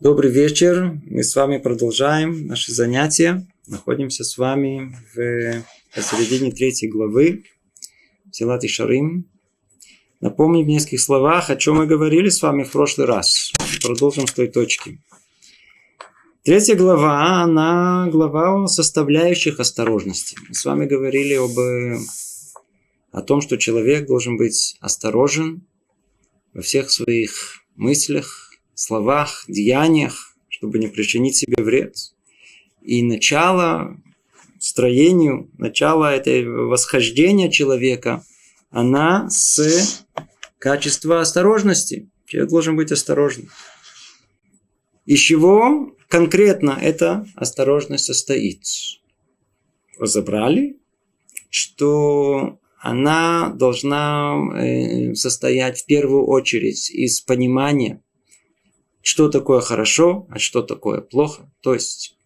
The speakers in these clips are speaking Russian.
Добрый вечер. Мы с вами продолжаем наши занятия. Находимся с вами в посередине третьей главы Силат и Шарим. Напомню в нескольких словах, о чем мы говорили с вами в прошлый раз. Продолжим с той точки. Третья глава, она глава о составляющих осторожности. Мы с вами говорили об, о том, что человек должен быть осторожен во всех своих мыслях, словах, деяниях, чтобы не причинить себе вред. И начало строению, начало этой восхождения человека, она с качества осторожности. Человек должен быть осторожным. Из чего конкретно эта осторожность состоит? Разобрали, что она должна э, состоять в первую очередь из понимания что такое хорошо, а что такое плохо. То есть,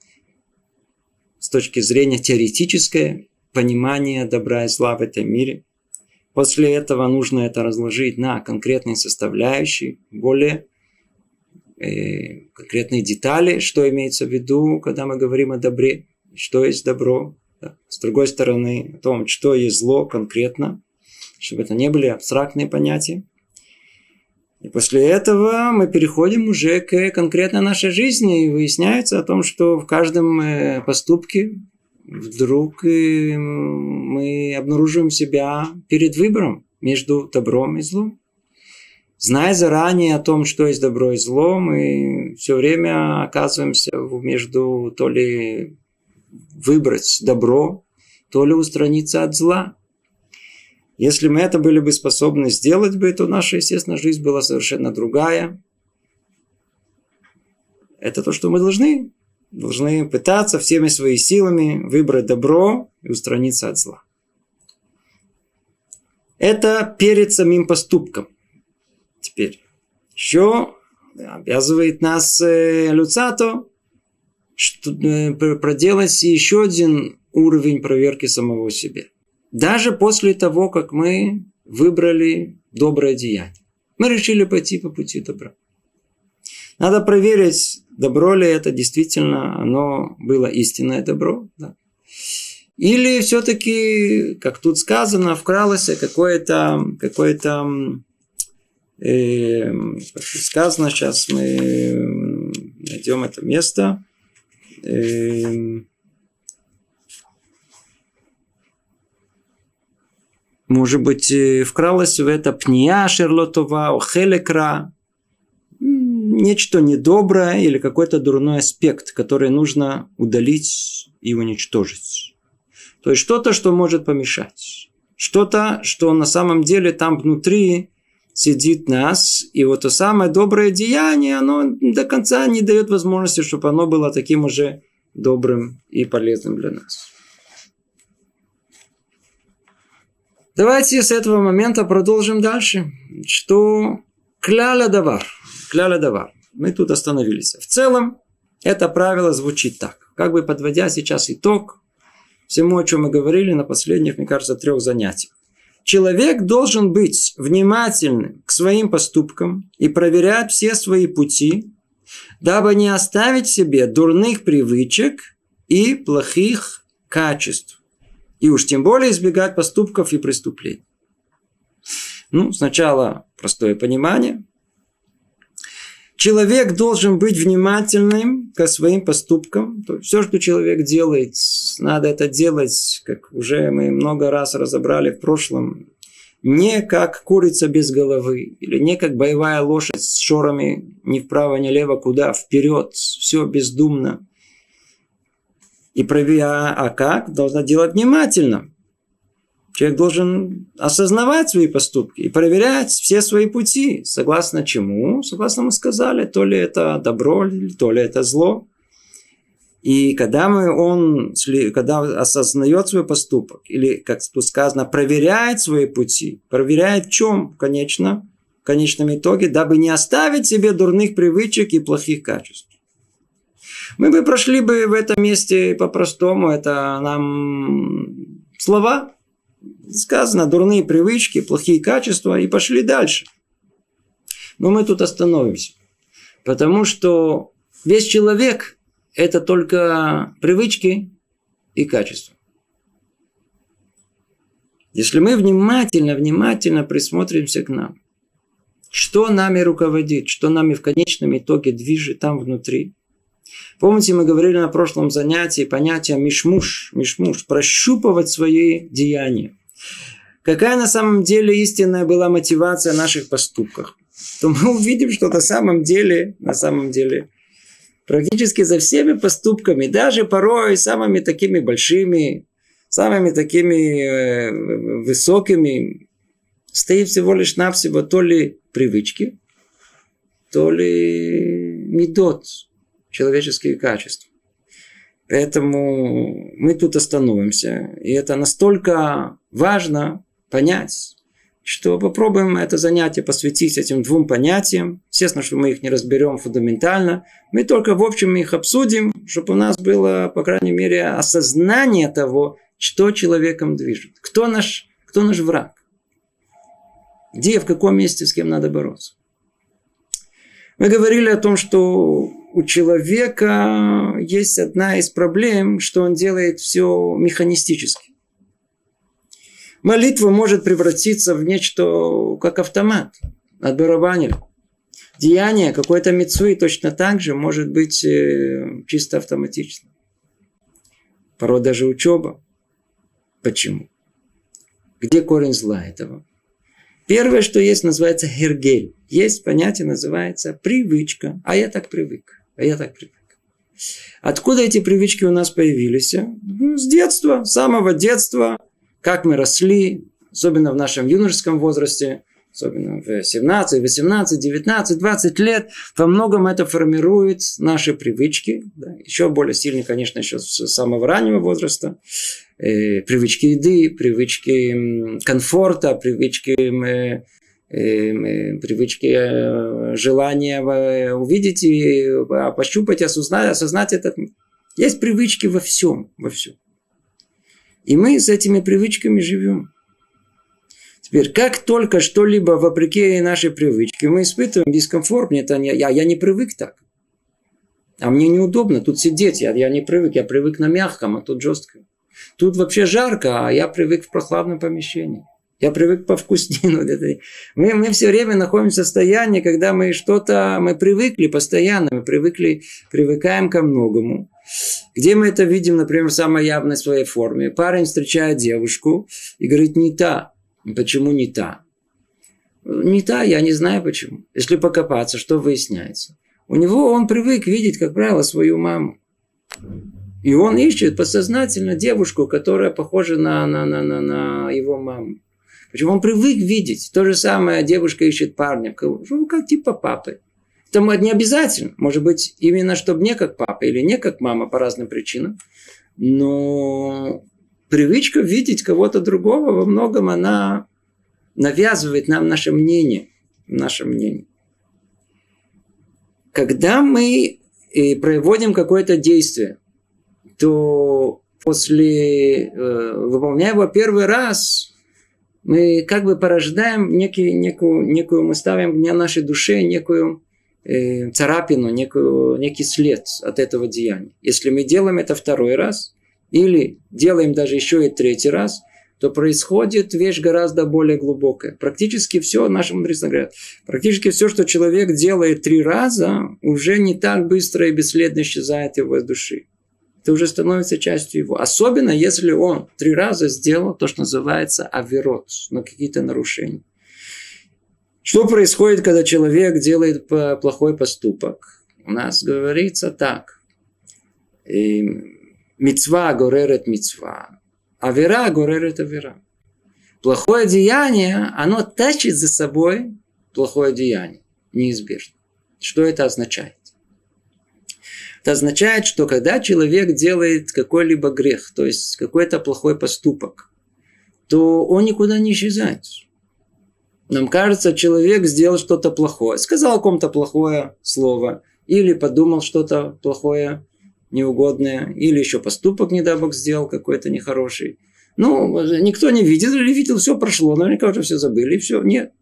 с точки зрения теоретическое понимание добра и зла в этом мире. После этого нужно это разложить на конкретные составляющие, более э, конкретные детали, что имеется в виду, когда мы говорим о добре, что есть добро. С другой стороны, о том, что есть зло конкретно, чтобы это не были абстрактные понятия. И после этого мы переходим уже к конкретной нашей жизни. И выясняется о том, что в каждом э, поступке вдруг э, мы обнаруживаем себя перед выбором между добром и злом. Зная заранее о том, что есть добро и зло, мы все время оказываемся между то ли выбрать добро, то ли устраниться от зла. Если мы это были бы способны сделать бы, то наша, естественно, жизнь была совершенно другая. Это то, что мы должны. Должны пытаться всеми своими силами выбрать добро и устраниться от зла. Это перед самим поступком. Теперь еще обязывает нас э, Люцато что, э, проделать еще один уровень проверки самого себя. Даже после того, как мы выбрали доброе деяние. Мы решили пойти по пути добра. Надо проверить, добро ли это действительно, оно было истинное добро. Да? Или все-таки, как тут сказано, вкралось какое-то, какое-то э, сказано, сейчас мы найдем это место. Э, Может быть, э, вкралась в это пния шерлотова, хелекра, нечто недоброе или какой-то дурной аспект, который нужно удалить и уничтожить. То есть что-то, что может помешать. Что-то, что на самом деле там внутри сидит нас, и вот то самое доброе деяние, оно до конца не дает возможности, чтобы оно было таким уже добрым и полезным для нас. Давайте с этого момента продолжим дальше. Что кляля давар. Кляля давар. Мы тут остановились. В целом, это правило звучит так. Как бы подводя сейчас итог всему, о чем мы говорили на последних, мне кажется, трех занятиях. Человек должен быть внимательным к своим поступкам и проверять все свои пути, дабы не оставить себе дурных привычек и плохих качеств и уж тем более избегать поступков и преступлений. Ну, сначала простое понимание. Человек должен быть внимательным к своим поступкам. То есть все, что человек делает, надо это делать, как уже мы много раз разобрали в прошлом, не как курица без головы, или не как боевая лошадь с шорами ни вправо, ни лево, куда, вперед, все бездумно. И проверяя, а как, должна делать внимательно. Человек должен осознавать свои поступки и проверять все свои пути. Согласно чему? Согласно мы сказали, то ли это добро, то ли это зло. И когда мы, он, когда осознает свой поступок, или, как тут сказано, проверяет свои пути, проверяет в чем, конечно, в конечном итоге, дабы не оставить себе дурных привычек и плохих качеств. Мы бы прошли бы в этом месте по-простому. Это нам слова. Сказано, дурные привычки, плохие качества. И пошли дальше. Но мы тут остановимся. Потому что Весь человек – это только привычки и качества. Если мы внимательно, внимательно присмотримся к нам, что нами руководит, что нами в конечном итоге движет там внутри. Помните, мы говорили на прошлом занятии понятие мишмуш, мишмуш, прощупывать свои деяния. Какая на самом деле истинная была мотивация наших поступков? То мы увидим, что на самом деле, на самом деле, практически за всеми поступками, даже порой самыми такими большими, самыми такими э, высокими, стоит всего лишь навсего то ли привычки, то ли медот, человеческие качества. Поэтому мы тут остановимся. И это настолько важно понять, что попробуем это занятие посвятить этим двум понятиям. Естественно, что мы их не разберем фундаментально. Мы только в общем их обсудим, чтобы у нас было, по крайней мере, осознание того, что человеком движет. Кто наш, кто наш враг. Где, в каком месте, с кем надо бороться. Мы говорили о том, что у человека есть одна из проблем, что он делает все механистически. Молитва может превратиться в нечто, как автомат, отбарабанили. Деяние какой-то мецуи точно так же может быть э, чисто автоматично. Порой даже учеба. Почему? Где корень зла этого? Первое, что есть, называется хергель. Есть понятие, называется привычка. А я так привык. А я так привык. Откуда эти привычки у нас появились? Ну, с детства, с самого детства. Как мы росли, особенно в нашем юношеском возрасте, особенно в 17, 18, 19, 20 лет, во многом это формирует наши привычки. Да. Еще более сильно, конечно, еще с самого раннего возраста. Э, привычки еды, привычки комфорта, привычки э, привычки э, желания увидеть и а, пощупать, осознать, осознать этот Есть привычки во всем, во всем. И мы с этими привычками живем. Теперь, как только что-либо вопреки нашей привычке, мы испытываем дискомфорт, мне это не, я, я не привык так. А мне неудобно тут сидеть, я, я не привык, я привык на мягком, а тут жестко. Тут вообще жарко, а я привык в прохладном помещении. Я привык повкуснее. Мы, мы все время находимся в состоянии, когда мы что-то, мы привыкли постоянно, мы привыкли, привыкаем ко многому. Где мы это видим, например, в самой явной своей форме? Парень встречает девушку и говорит, не та. Почему не та? Не та, я не знаю почему. Если покопаться, что выясняется? У него он привык видеть, как правило, свою маму. И он ищет подсознательно девушку, которая похожа на, на, на, на, на его маму. Почему он привык видеть. То же самое девушка ищет парня, ну, как типа папы. Это не обязательно. Может быть, именно чтобы не как папа или не как мама по разным причинам. Но привычка видеть кого-то другого во многом она навязывает нам наше мнение. Наше мнение. Когда мы э, проводим какое-то действие, то после, э, выполняя его первый раз, мы как бы порождаем некий, некую, некую, мы ставим в нашей душе некую э, царапину, некую, некий след от этого деяния. Если мы делаем это второй раз, или делаем даже еще и третий раз, то происходит вещь гораздо более глубокая. Практически все, наши мудрецы говорят, практически все, что человек делает три раза, уже не так быстро и бесследно исчезает его из души это уже становится частью его. Особенно, если он три раза сделал то, что называется аверот, но какие-то нарушения. Что происходит, когда человек делает плохой поступок? У нас говорится так. Мецва горерет мецва. Авера горерет авера. Плохое деяние, оно тащит за собой плохое деяние. Неизбежно. Что это означает? Это означает, что когда человек делает какой-либо грех, то есть какой-то плохой поступок, то он никуда не исчезает. Нам кажется, человек сделал что-то плохое, сказал кому-то плохое слово, или подумал что-то плохое, неугодное, или еще поступок, не дай бог, сделал какой-то нехороший. Ну, никто не видел или видел, все прошло, наверняка уже все забыли, и все. Нет.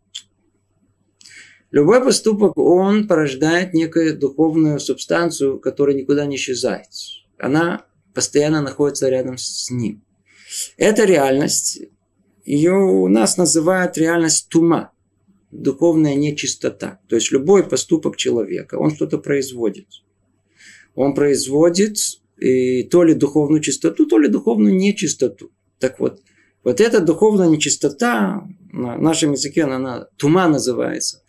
Любой поступок, он порождает некую духовную субстанцию, которая никуда не исчезает. Она постоянно находится рядом с ним. Эта реальность, ее у нас называют реальность тума, духовная нечистота. То есть любой поступок человека, он что-то производит. Он производит и то ли духовную чистоту, то ли духовную нечистоту. Так вот, вот эта духовная нечистота, на нашем языке она, она тума называется,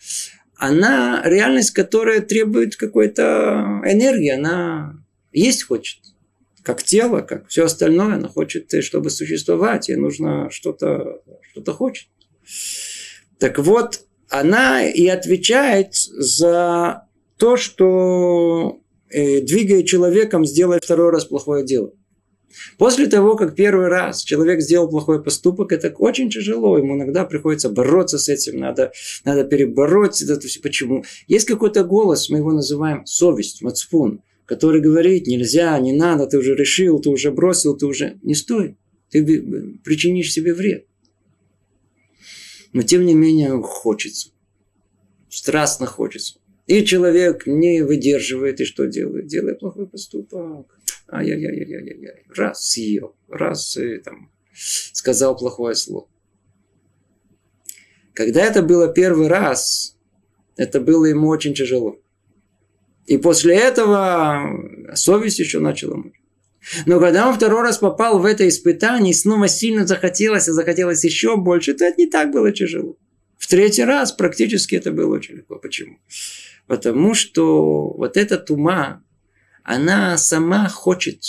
она реальность, которая требует какой-то энергии, она есть хочет. Как тело, как все остальное, она хочет, чтобы существовать, ей нужно что-то, что-то хочет. Так вот, она и отвечает за то, что э, двигая человеком, сделать второй раз плохое дело. После того, как первый раз человек сделал плохой поступок, это очень тяжело. Ему иногда приходится бороться с этим, надо, надо перебороть это все. Почему? Есть какой-то голос, мы его называем совесть, мацфун, который говорит, нельзя, не надо, ты уже решил, ты уже бросил, ты уже... Не стой, ты причинишь себе вред. Но тем не менее хочется. Страстно хочется. И человек не выдерживает, и что делает? Делает плохой поступок. Ай-яй-яй-яй-яй-яй. Раз съел, раз и, там, сказал плохое слово. Когда это было первый раз, это было ему очень тяжело. И после этого совесть еще начала мучить. Но когда он второй раз попал в это испытание, и снова сильно захотелось, и захотелось еще больше, то это не так было тяжело. В третий раз практически это было очень легко. Почему? Потому что вот этот ума, она сама хочет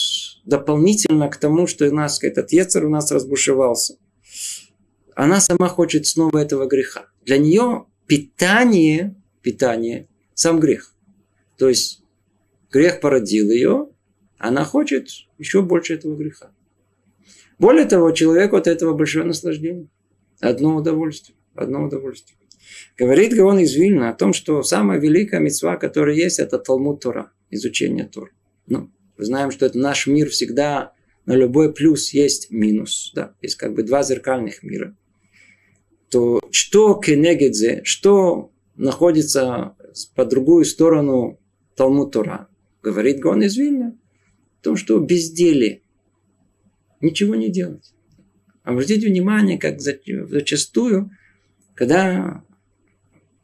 дополнительно к тому, что у нас этот яцер у нас разбушевался. Она сама хочет снова этого греха. Для нее питание, питание, сам грех. То есть грех породил ее, она хочет еще больше этого греха. Более того, человеку от этого большое наслаждение. Одно удовольствие. Одно удовольствие. Говорит Гаон из Вильна о том, что самая великая мецва, которая есть, это Талмуд Тора, изучение Тора. Ну, мы знаем, что это наш мир всегда на любой плюс есть минус. Да? Есть как бы два зеркальных мира. То что кенегедзе, что находится по другую сторону Талмуд Тора, говорит Гон из Вильна, в том, что безделие. Ничего не делать. Обратите внимание, как зачастую, когда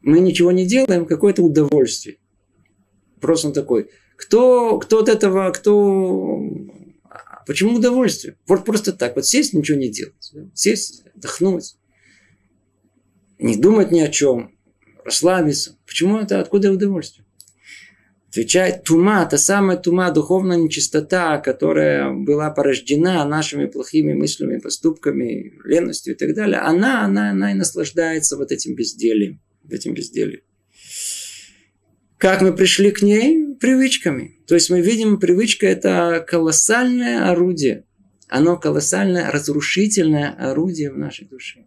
мы ничего не делаем, какое-то удовольствие. Просто он такой, кто, кто от этого, кто... Почему удовольствие? Вот просто так, вот сесть, ничего не делать. Сесть, отдохнуть, не думать ни о чем, расслабиться. Почему это, откуда удовольствие? Отвечает тума, та самая тума, духовная нечистота, которая была порождена нашими плохими мыслями, поступками, ленностью и так далее. Она, она, она и наслаждается вот этим бездельем. Этим бездельем. Как мы пришли к ней? Привычками. То есть мы видим, привычка – это колоссальное орудие. Оно колоссальное, разрушительное орудие в нашей душе.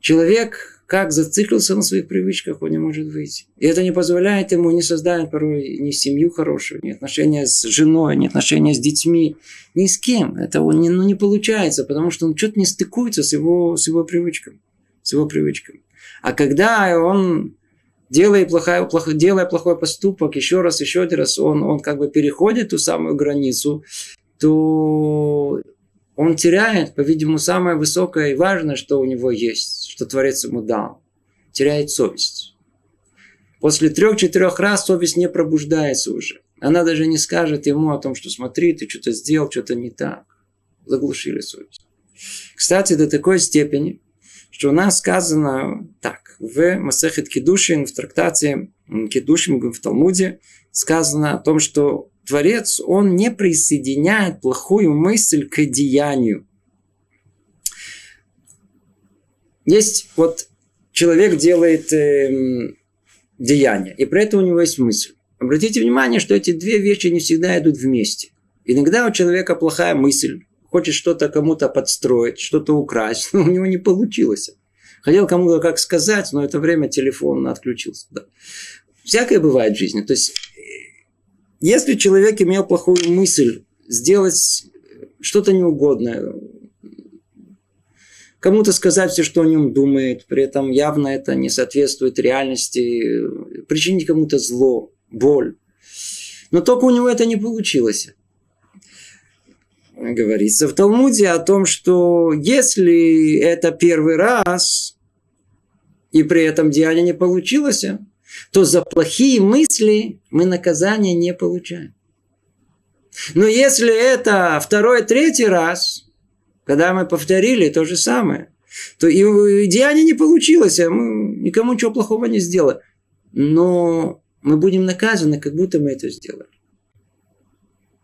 Человек как зациклился на своих привычках, он не может выйти. И это не позволяет ему не создать порой ни семью хорошую, ни отношения с женой, ни отношения с детьми, ни с кем. Это не, ну, не получается, потому что он что-то не стыкуется с его, с его привычками. С его привычками. А когда он делая плохой, плохой, делая плохой поступок, еще раз, еще один раз, он, он как бы переходит ту самую границу, то он теряет, по-видимому, самое высокое и важное, что у него есть, что Творец ему дал. Теряет совесть. После трех-четырех раз совесть не пробуждается уже. Она даже не скажет ему о том, что смотри, ты что-то сделал, что-то не так. Заглушили совесть. Кстати, до такой степени, что у нас сказано так, в Масехет Кедушин, в трактате Кедушин в Талмуде, сказано о том, что Творец, он не присоединяет плохую мысль к деянию. Есть вот человек делает э, деяние, и при этом у него есть мысль. Обратите внимание, что эти две вещи не всегда идут вместе. Иногда у человека плохая мысль, хочет что-то кому-то подстроить, что-то украсть, но у него не получилось. Хотел кому-то как сказать, но это время телефон отключился. Да. Всякое бывает в жизни. То есть если человек имел плохую мысль сделать что-то неугодное, кому-то сказать все, что о нем думает, при этом явно это не соответствует реальности, причинить кому-то зло, боль. Но только у него это не получилось. Говорится в Талмуде о том, что если это первый раз, и при этом деяние не получилось, то за плохие мысли мы наказания не получаем. Но если это второй, третий раз, когда мы повторили то же самое, то и деяние не получилось, а мы никому ничего плохого не сделали. Но мы будем наказаны, как будто мы это сделали.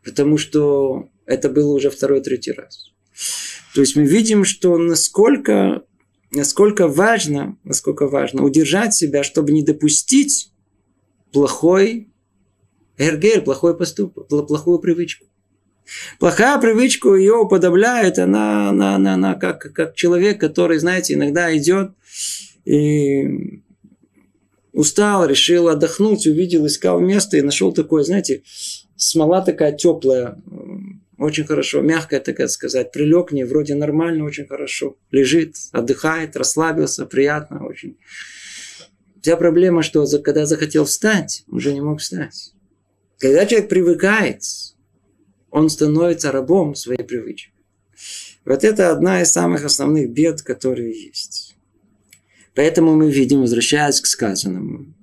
Потому что это было уже второй, третий раз. То есть мы видим, что насколько, насколько важно, насколько важно удержать себя, чтобы не допустить плохой эргель, плохой поступок, плохую привычку. Плохая привычка ее уподобляет, она, она, она, она как, как человек, который, знаете, иногда идет и устал, решил отдохнуть, увидел, искал место и нашел такое, знаете, смола такая теплая, очень хорошо, мягкая, так сказать, прилег к ней, вроде нормально, очень хорошо, лежит, отдыхает, расслабился, приятно очень. Вся проблема, что когда захотел встать, уже не мог встать. Когда человек привыкает, он становится рабом своей привычки. Вот это одна из самых основных бед, которые есть. Поэтому мы видим, возвращаясь к сказанному,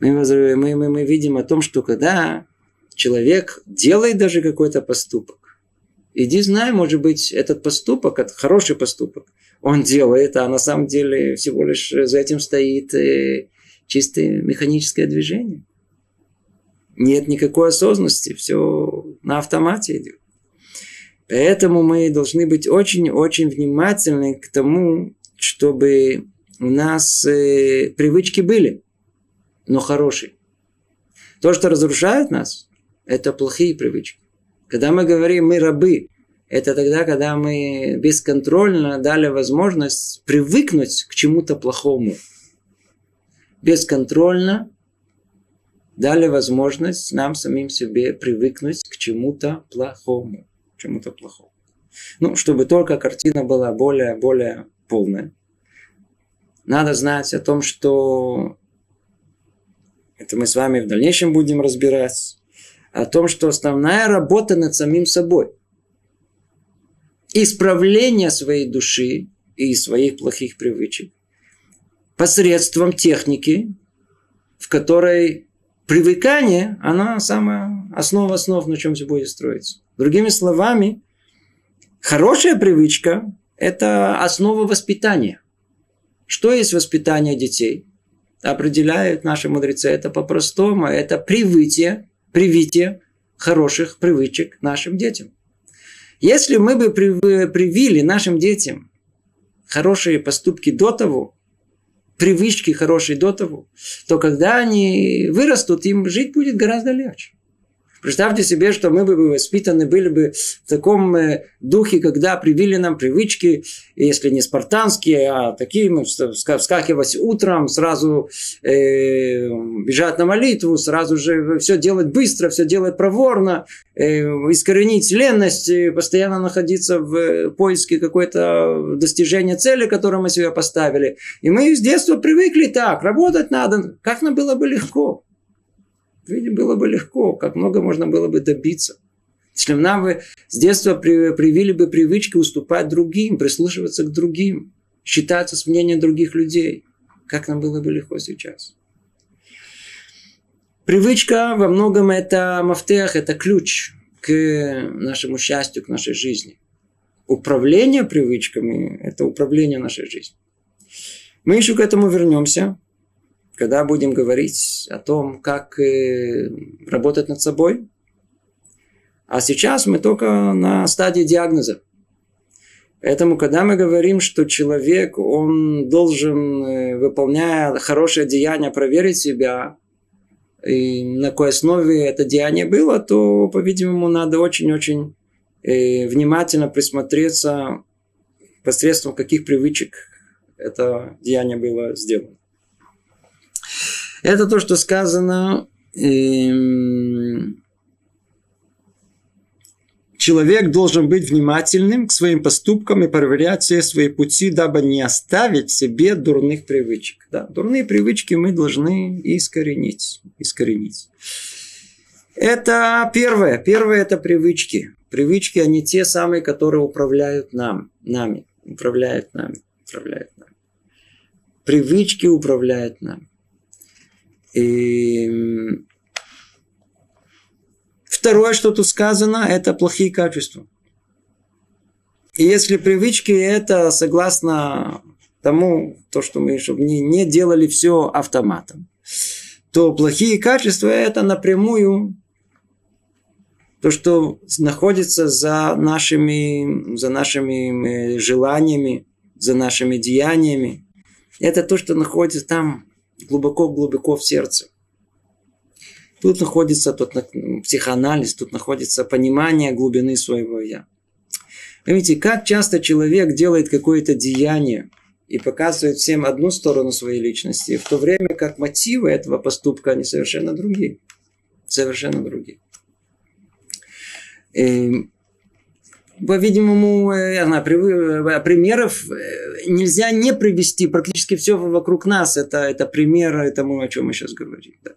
мы, мы, мы, мы видим о том, что когда человек делает даже какой-то поступок, иди знай, может быть, этот поступок, это хороший поступок, он делает, а на самом деле всего лишь за этим стоит э, чистое механическое движение. Нет никакой осознанности, все на автомате идет. Поэтому мы должны быть очень-очень внимательны к тому, чтобы у нас э, привычки были, но хорошие. То, что разрушает нас, это плохие привычки. Когда мы говорим «мы рабы», это тогда, когда мы бесконтрольно дали возможность привыкнуть к чему-то плохому. Бесконтрольно дали возможность нам самим себе привыкнуть к чему-то плохому. К чему-то плохому. Ну, чтобы только картина была более, более полная. Надо знать о том, что это мы с вами в дальнейшем будем разбирать, о том, что основная работа над самим собой, исправление своей души и своих плохих привычек посредством техники, в которой привыкание, она самая основа основ, на чем все будет строиться. Другими словами, хорошая привычка – это основа воспитания. Что есть воспитание детей? Определяют наши мудрецы это по-простому. Это привитие, привитие хороших привычек нашим детям. Если мы бы привили нашим детям хорошие поступки до того, привычки хорошие до того, то когда они вырастут, им жить будет гораздо легче. Представьте себе, что мы бы воспитаны были бы в таком э, духе, когда привили нам привычки, если не спартанские, а такие, мы вскакивать утром, сразу э, бежать на молитву, сразу же все делать быстро, все делать проворно, э, искоренить ленность, постоянно находиться в поиске какой-то достижения цели, которую мы себе поставили. И мы с детства привыкли так, работать надо, как нам было бы легко. Видимо, было бы легко, как много можно было бы добиться. Если нам бы с детства привили бы привычки уступать другим, прислушиваться к другим, считаться с мнением других людей, как нам было бы легко сейчас. Привычка во многом это мафтех, это ключ к нашему счастью, к нашей жизни. Управление привычками – это управление нашей жизнью. Мы еще к этому вернемся когда будем говорить о том, как э, работать над собой. А сейчас мы только на стадии диагноза. Поэтому, когда мы говорим, что человек, он должен, э, выполняя хорошее деяние, проверить себя, и на какой основе это деяние было, то, по-видимому, надо очень-очень э, внимательно присмотреться посредством каких привычек это деяние было сделано. Это то, что сказано 14 человек должен быть внимательным к своим поступкам и проверять все свои пути, дабы не оставить себе дурных привычек. Да, дурные привычки мы должны искоренить. искоренить. Это первое. Первое – это привычки. Привычки, они те самые, которые управляют нам, нами. Управляют нами. Управляют нами. Привычки управляют нами. И Второе, что тут сказано, это плохие качества. И если привычки это согласно тому, то, что мы чтобы не, не делали все автоматом, то плохие качества это напрямую то, что находится за нашими, за нашими э, желаниями, за нашими деяниями. Это то, что находится там глубоко-глубоко в сердце. Тут находится тот психоанализ, тут находится понимание глубины своего «я». Поймите, как часто человек делает какое-то деяние и показывает всем одну сторону своей личности, в то время как мотивы этого поступка, они совершенно другие. Совершенно другие. Эм, по-видимому, э, я знаю, э, примеров э, нельзя не привести. Практически все вокруг нас это, это примеры тому, о чем мы сейчас говорим. Да.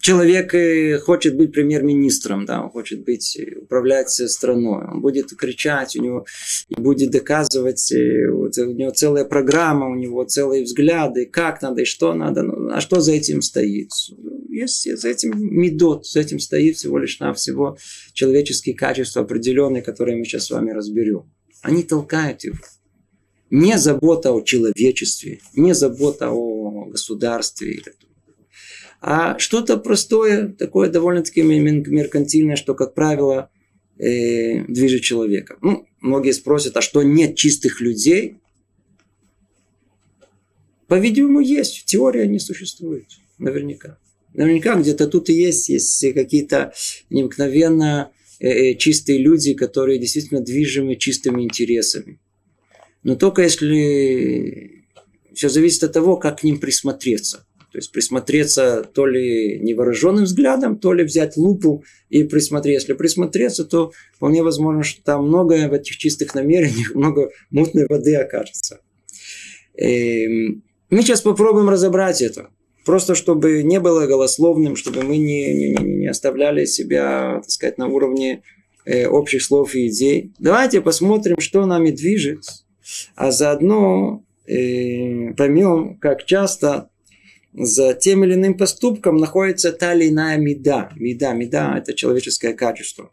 Человек э, хочет быть премьер-министром, да, он хочет быть, э, управлять страной, он будет кричать, у него и будет доказывать, э, вот, у него целая программа, у него целые взгляды, как надо и что надо, ну, а что за этим стоит? Есть за этим медот, за этим стоит всего лишь навсего человеческие качества определенные, которые мы сейчас с вами разберем. Они толкают его. Не забота о человечестве, не забота о государстве а что-то простое, такое довольно-таки меркантильное, что, как правило, э, движет человека. Ну, многие спросят, а что нет чистых людей? По-видимому, есть. Теория не существует. Наверняка. Наверняка где-то тут и есть, есть какие-то необыкновенно э, э, чистые люди, которые действительно движимы чистыми интересами. Но только если все зависит от того, как к ним присмотреться. То есть присмотреться то ли невооруженным взглядом, то ли взять лупу и присмотреться. Если присмотреться, то вполне возможно, что там многое в этих чистых намерениях, много мутной воды окажется. И эм, мы сейчас попробуем разобрать это. Просто чтобы не было голословным, чтобы мы не, не, не оставляли себя, так сказать, на уровне э, общих слов и идей. Давайте посмотрим, что нами движет, а заодно э, поймем, как часто за тем или иным поступком находится та или иная меда. Меда, меда – это человеческое качество.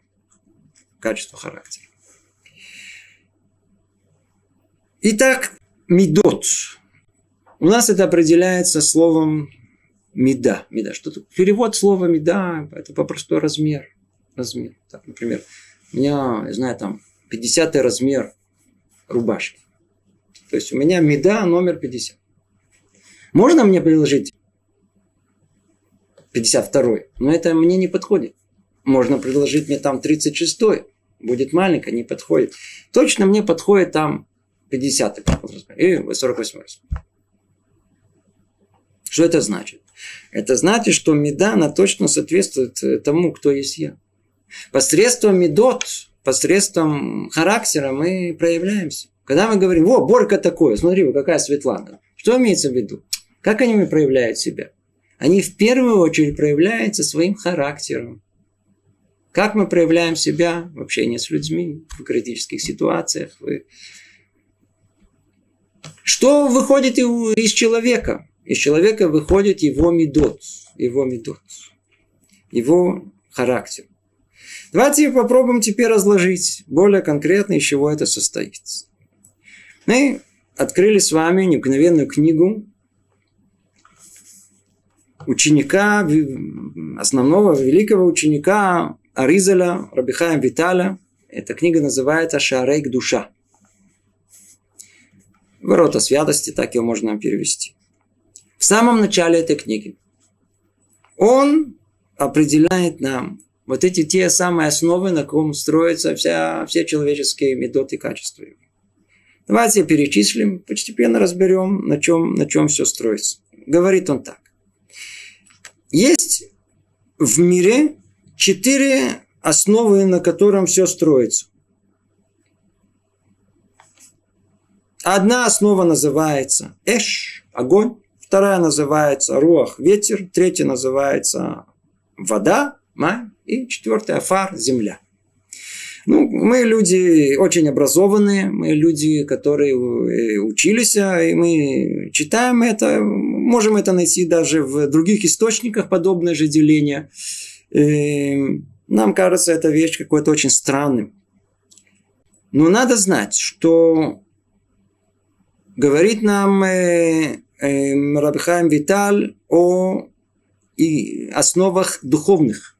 Качество характера. Итак, медот. У нас это определяется словом меда. меда. Что -то? Перевод слова меда – это попросту размер. Размер. Так, например, у меня, я знаю, там 50 размер рубашки. То есть у меня меда номер 50. Можно мне предложить 52-й? Но это мне не подходит. Можно предложить мне там 36-й. Будет маленько, не подходит. Точно мне подходит там 50-й и 48-й. Что это значит? Это значит, что меда, она точно соответствует э, тому, кто есть я. Посредством медот, посредством характера мы проявляемся. Когда мы говорим, о, Борька такое, смотри, какая Светлана. Что имеется в виду? Как они проявляют себя? Они в первую очередь проявляются своим характером. Как мы проявляем себя в общении с людьми, в критических ситуациях. Что выходит из человека? Из человека выходит его медот, его медот, его характер. Давайте попробуем теперь разложить более конкретно, из чего это состоит. Мы открыли с вами необыкновенную книгу ученика, основного великого ученика Аризаля, Рабихаем Виталя. Эта книга называется «Шарейк душа». Ворота святости, так ее можно перевести. В самом начале этой книги он определяет нам вот эти те самые основы, на ком строятся вся, все человеческие методы и качества. Давайте перечислим, постепенно разберем, на чем, на чем все строится. Говорит он так. Есть в мире четыре основы, на котором все строится. Одна основа называется эш, огонь. Вторая называется руах, ветер. Третья называется вода, май. И четвертая фар, земля. Ну, мы люди очень образованные, мы люди, которые э, учились, а, и мы читаем это, можем это найти даже в других источниках, подобное же деление. Эм, нам кажется эта вещь какой-то очень странным. Но надо знать, что говорит нам э, э, Рабхайм Виталь о и основах духовных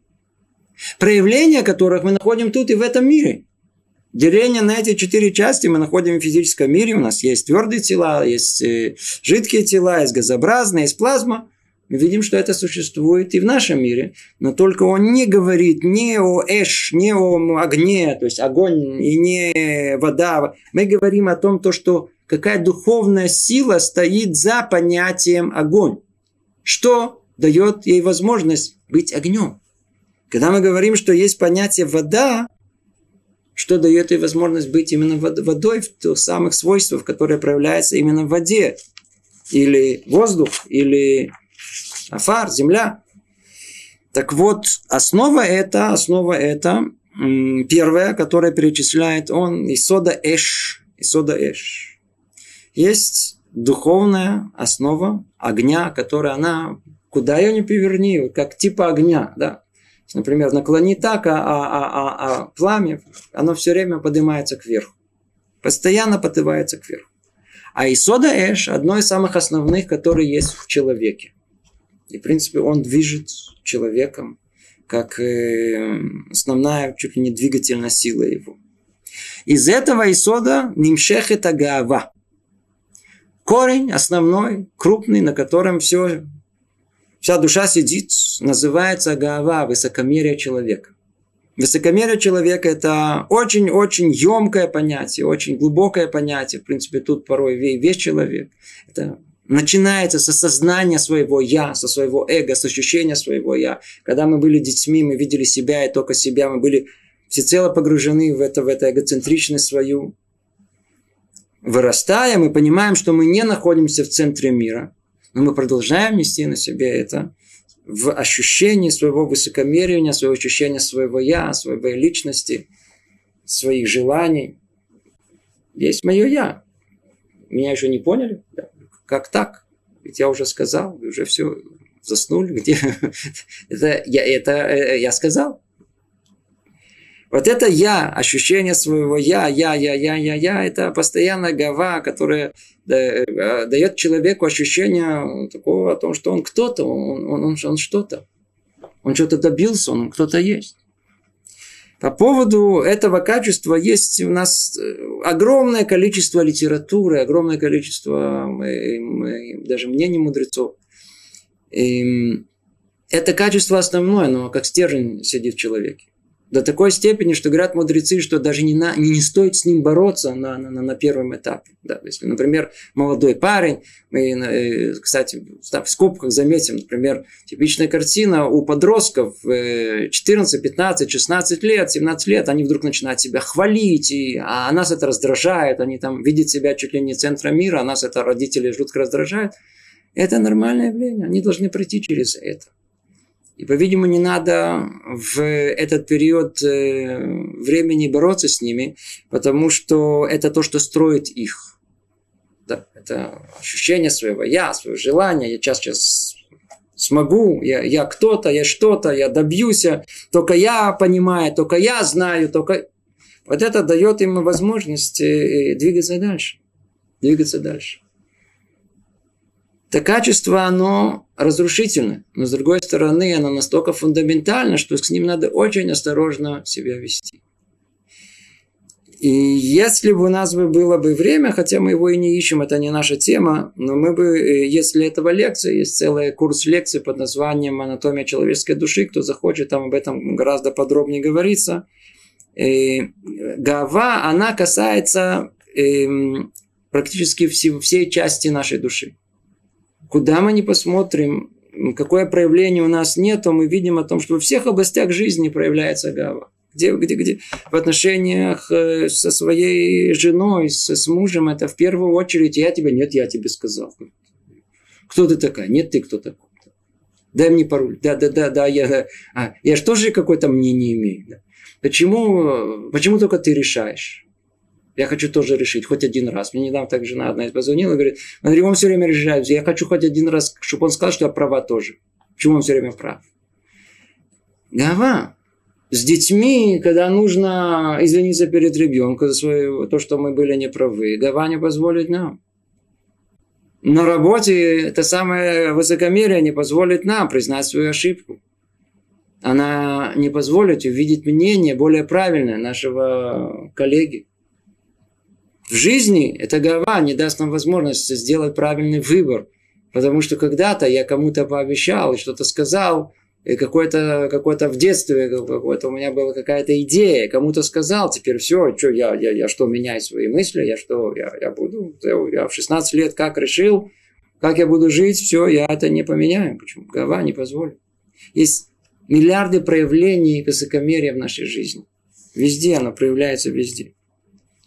проявления которых мы находим тут и в этом мире. Деление на эти четыре части мы находим в физическом мире. У нас есть твердые тела, есть э, жидкие тела, есть газообразные, есть плазма. Мы видим, что это существует и в нашем мире. Но только он не говорит не о эш, не о огне, то есть огонь и не вода. Мы говорим о том, то, что какая духовная сила стоит за понятием огонь. Что дает ей возможность быть огнем. Когда мы говорим, что есть понятие вода, что дает ей возможность быть именно водой в тех самых свойствах, которые проявляются именно в воде. Или воздух, или афар, земля. Так вот, основа это, основа это, первая, которая перечисляет он, Исода Эш. Исода Эш. Есть духовная основа огня, которая она, куда ее не поверни, как типа огня, да, например, наклони так, а, а, а, а, а пламя, оно все время поднимается кверху. Постоянно поднимается кверху. А Исода Эш – одно из самых основных, которые есть в человеке. И, в принципе, он движет человеком, как э, основная, чуть ли не двигательная сила его. Из этого Исода нимшехет агава. Корень основной, крупный, на котором все вся душа сидит, называется гава, высокомерие человека. Высокомерие человека – это очень-очень емкое понятие, очень глубокое понятие. В принципе, тут порой весь человек. Это начинается с осознания своего «я», со своего эго, с ощущения своего «я». Когда мы были детьми, мы видели себя и только себя, мы были всецело погружены в это, в это эгоцентричность свою. Вырастая, мы понимаем, что мы не находимся в центре мира, но мы продолжаем нести на себе это в ощущении своего высокомерия, своего ощущения своего «я», своей личности, своих желаний. Есть мое «я». Меня еще не поняли? Как так? Ведь я уже сказал, уже все заснули. Где? это, я, это э, я сказал. Вот это я, ощущение своего я, я, я, я, я, я, это постоянная гава, которая э, дает человеку ощущение такого о том, что он кто-то, он, он, он, он что-то. Он что-то добился, он кто-то есть. По поводу этого качества есть у нас э, огромное количество литературы, огромное количество даже мнений мудрецов. И это качество основное, но как стержень сидит в человеке. До такой степени, что говорят мудрецы, что даже не, на, не, не стоит с ним бороться на, на, на первом этапе. Да, если, например, молодой парень, мы, э, кстати, в скобках заметим, например, типичная картина у подростков 14, 15, 16 лет, 17 лет, они вдруг начинают себя хвалить, и, а нас это раздражает, они там видят себя чуть ли не центром мира, а нас это родители жутко раздражает. Это нормальное явление, они должны пройти через это. И, по-видимому, не надо в этот период э, времени бороться с ними, потому что это то, что строит их. Да, это ощущение своего я, свое желание. Я сейчас, сейчас смогу, я, я кто-то, я что-то, я добьюсь, только я понимаю, только я знаю, только... Вот это дает им возможность э, двигаться дальше. Двигаться дальше. Это качество, оно разрушительно. Но с другой стороны, оно настолько фундаментально, что с ним надо очень осторожно себя вести. И если бы у нас бы было бы время, хотя мы его и не ищем, это не наша тема, но мы бы, э, если этого лекция, есть целый курс лекций под названием «Анатомия человеческой души», кто захочет, там об этом гораздо подробнее говорится. И э, гава, она касается эм, практически всей части нашей души. Куда мы не посмотрим, какое проявление у нас нет, то мы видим о том, что во всех областях жизни проявляется гава. Где, где, где? В отношениях э, со своей женой, с, с мужем, это в первую очередь я тебе, нет, я тебе сказал. Кто ты такая? Нет, ты кто такой? Дай мне пароль. Да, да, да, да, я, а, я же тоже какое-то мнение имею. Да. Почему, почему только ты решаешь? Я хочу тоже решить хоть один раз. Мне недавно так жена одна позвонила и говорит, смотри, он все время решает. Я хочу хоть один раз, чтобы он сказал, что я права тоже. Почему он все время прав? Гава. С детьми, когда нужно извиниться перед ребенком за свое, то, что мы были неправы, Гава не позволит нам. На работе это самое высокомерие не позволит нам признать свою ошибку. Она не позволит увидеть мнение более правильное нашего коллеги. В жизни эта голова не даст нам возможность сделать правильный выбор. Потому что когда-то я кому-то пообещал что-то сказал, и какое-то какое в детстве какое-то у меня была какая-то идея, кому-то сказал, теперь все, что я, я, я что, меняю свои мысли, я что, я, я буду, я в 16 лет как решил, как я буду жить, все, я это не поменяю. Почему? Голова не позволит. Есть миллиарды проявлений высокомерия в нашей жизни. Везде оно проявляется, везде.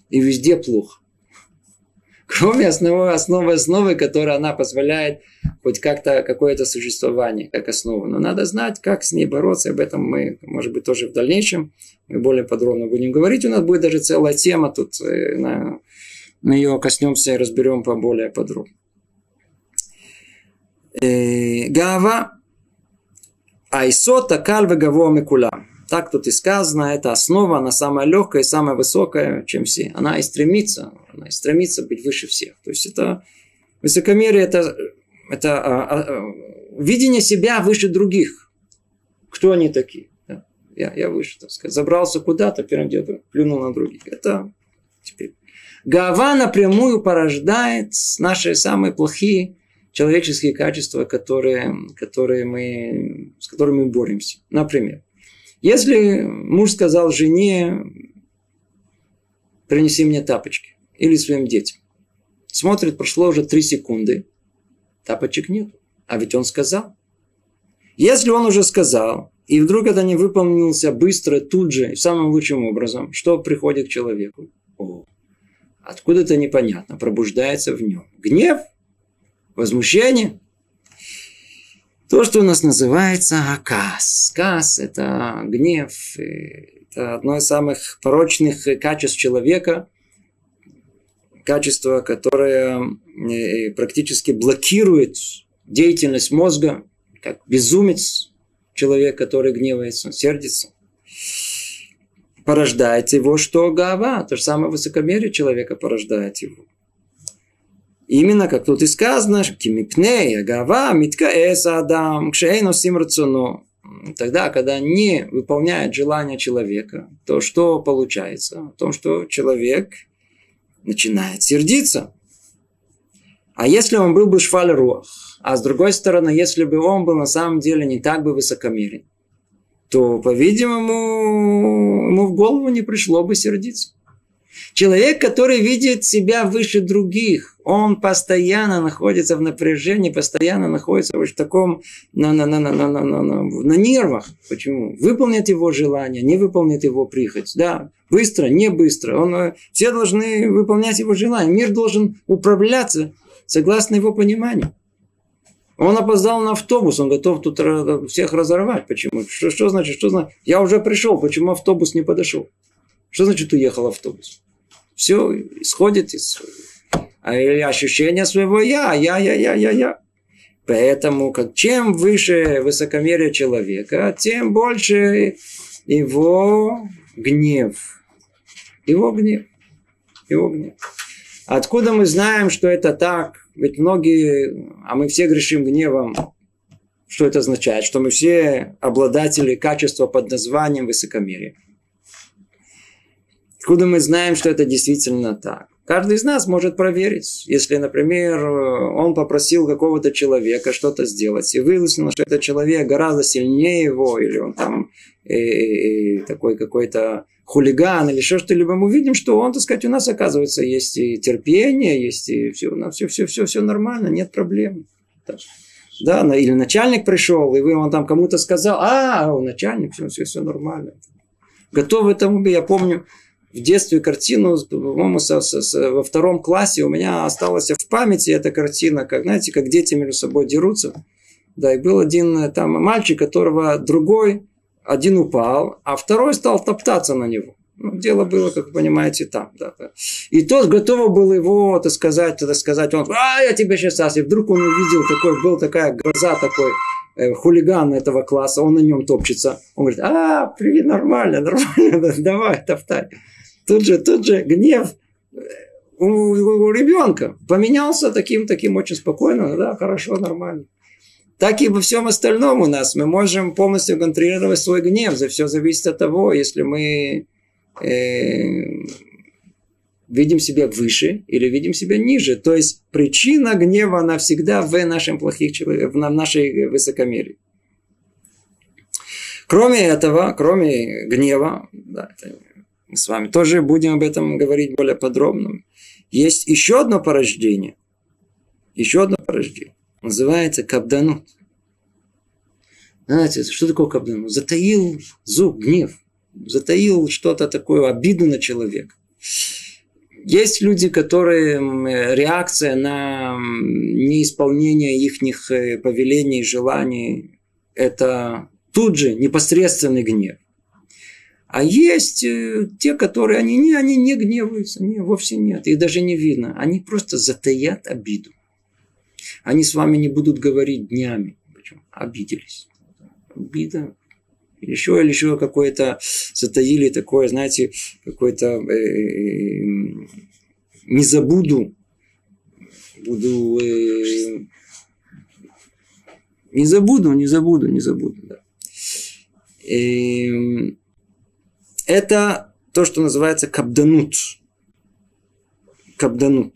И везде плохо кроме основы, основы основы, которая она позволяет хоть как-то какое-то существование, как основу. Но надо знать, как с ней бороться. Об этом мы, может быть, тоже в дальнейшем мы более подробно будем говорить. У нас будет даже целая тема тут. Э, на, мы ее коснемся и разберем поболее подробно. Э, Гава Айсота кальве гаво микулам. Так тут и сказано, это основа, она самая легкая и самая высокая, чем все. Она и стремится, она и стремится быть выше всех. То есть это высокомерие, это, это а, а, а, видение себя выше других. Кто они такие? Да. Я, я выше, так сказать. Забрался куда-то, первым делом плюнул на других. Это теперь. Гава напрямую порождает наши самые плохие человеческие качества, которые, которые мы, с которыми мы боремся. Например, если муж сказал жене, принеси мне тапочки, или своим детям. Смотрит, прошло уже три секунды, тапочек нет. А ведь он сказал. Если он уже сказал, и вдруг это не выполнился быстро, тут же, самым лучшим образом, что приходит к человеку? О, откуда-то непонятно, пробуждается в нем гнев, возмущение. То, что у нас называется акас. Кас – это гнев, это одно из самых порочных качеств человека, качество, которое практически блокирует деятельность мозга, как безумец, человек, который гневается, сердится. Порождает его что? Гава. То же самое высокомерие человека порождает его. Именно как тут и сказано, кимипней, агава, митка эса адам, кшейну симрацуно. Тогда, когда не выполняет желание человека, то что получается? В том, что человек начинает сердиться. А если он был бы шваль а с другой стороны, если бы он был на самом деле не так бы высокомерен, то, по-видимому, ему в голову не пришло бы сердиться. Человек, который видит себя выше других, он постоянно находится в напряжении, постоянно находится в таком на, на, на, на, на, на, на, на, на нервах. Почему? Выполнит его желание, не выполнит его прихоть. Да, быстро, не быстро. Он, э, все должны выполнять его желание. Мир должен управляться согласно его пониманию. Он опоздал на автобус, он готов тут всех разорвать. Почему? Что, что значит? Что значит? Я уже пришел, почему автобус не подошел? Что значит уехал автобус? Все исходит из ощущения своего я, я, я, я, я, я. Поэтому чем выше высокомерие человека, тем больше его гнев. Его гнев. Его гнев. Откуда мы знаем, что это так? Ведь многие, а мы все грешим гневом. Что это означает? Что мы все обладатели качества под названием высокомерие. Откуда мы знаем, что это действительно так? Каждый из нас может проверить. Если, например, он попросил какого-то человека что-то сделать, и выяснилось, что этот человек гораздо сильнее его, или он там э, э, такой какой-то хулиган или еще что-либо, мы видим, что он, так сказать, у нас, оказывается, есть и терпение, есть и все, на все, все, все, все нормально, нет проблем. Да, или начальник пришел, и вы он там кому-то сказал, а, начальник, все, все, все нормально. готовы быть. Я помню в детстве картину, по-моему, со, со, со, во втором классе у меня осталась в памяти эта картина, как, знаете, как дети между собой дерутся. Да, и был один э, там мальчик, которого другой, один упал, а второй стал топтаться на него. Ну, дело было, как вы понимаете, там. Да, да. И тот готов был его, так сказать, так сказать, он, а, я тебе сейчас, и вдруг он увидел, такой, был такая гроза такой, э, хулиган этого класса, он на нем топчется. Он говорит, а, привет, нормально, нормально, давай, топтай. Тут же, тут же гнев э, у, у ребенка поменялся таким, таким очень спокойно, да, хорошо, нормально. Так и во всем остальном у нас. Мы можем полностью контролировать свой гнев. За все зависит от того, если мы э, видим себя выше или видим себя ниже. То есть причина гнева, она всегда в нашем плохих человек, в нашей высокомерии. Кроме этого, кроме гнева, да, с вами тоже будем об этом говорить более подробно. Есть еще одно порождение. Еще одно порождение. Называется кабданут. Знаете, что такое кабданут? Затаил зуб, гнев затаил что-то такое, обиду на человека. Есть люди, которые реакция на неисполнение их э, повелений, желаний, это тут же непосредственный гнев. А есть э, те, которые, они не, они не гневаются, не, вовсе нет, их даже не видно. Они просто затаят обиду. Они с вами не будут говорить днями. Почему? Обиделись. Обида или еще, или еще какое-то затаили такое, знаете, какое-то э, э, не забуду, буду не забуду, не забуду, не забуду. Да. И, это то, что называется кабданут. Кабданут.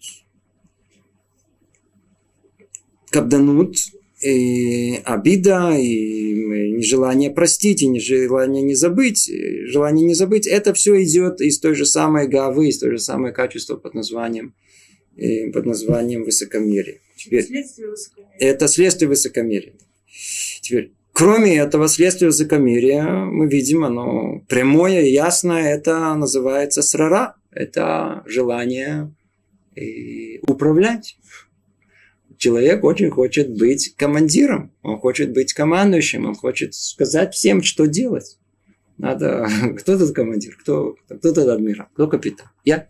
Кабданут и обида, и нежелание простить, и нежелание не забыть, желание не забыть, это все идет из той же самой гавы, из той же самой качества под названием, под названием высокомерие. Теперь, следствие высокомерия. Это следствие высокомерия. Теперь, кроме этого следствия высокомерия, мы видим, оно прямое, ясное, это называется срара, это желание управлять человек очень хочет быть командиром, он хочет быть командующим, он хочет сказать всем, что делать. Надо... Кто тут командир? Кто, кто тут адмирал? Кто капитан? Я.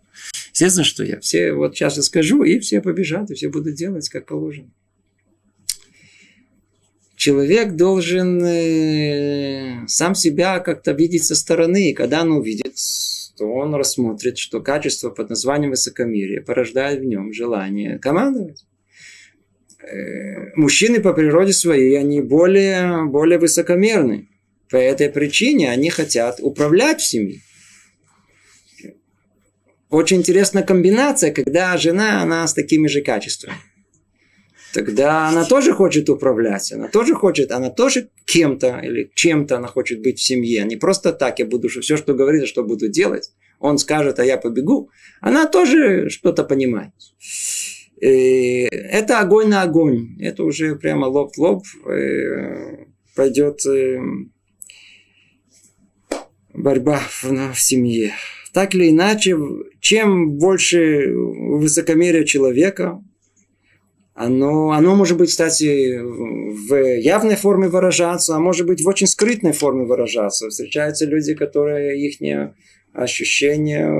Естественно, что я. Все вот сейчас я скажу, и все побежат, и все будут делать, как положено. Человек должен э, сам себя как-то видеть со стороны. И когда он увидит, то он рассмотрит, что качество под названием высокомерие порождает в нем желание командовать. Э, мужчины по природе своей, они более, более высокомерны. По этой причине они хотят управлять в семье. Очень интересная комбинация, когда жена, она с такими же качествами. Тогда она тоже хочет управлять, она тоже хочет, она тоже кем-то или чем-то она хочет быть в семье. Не просто так, я буду все, что говорит, что буду делать. Он скажет, а я побегу. Она тоже что-то понимает. Э, это огонь на огонь. Это уже прямо лоб в лоб э, пойдет э, борьба в семье. Так или иначе, чем больше высокомерия человека, оно, оно может быть, кстати, в явной форме выражаться, а может быть в очень скрытной форме выражаться. Встречаются люди, которые их ощущение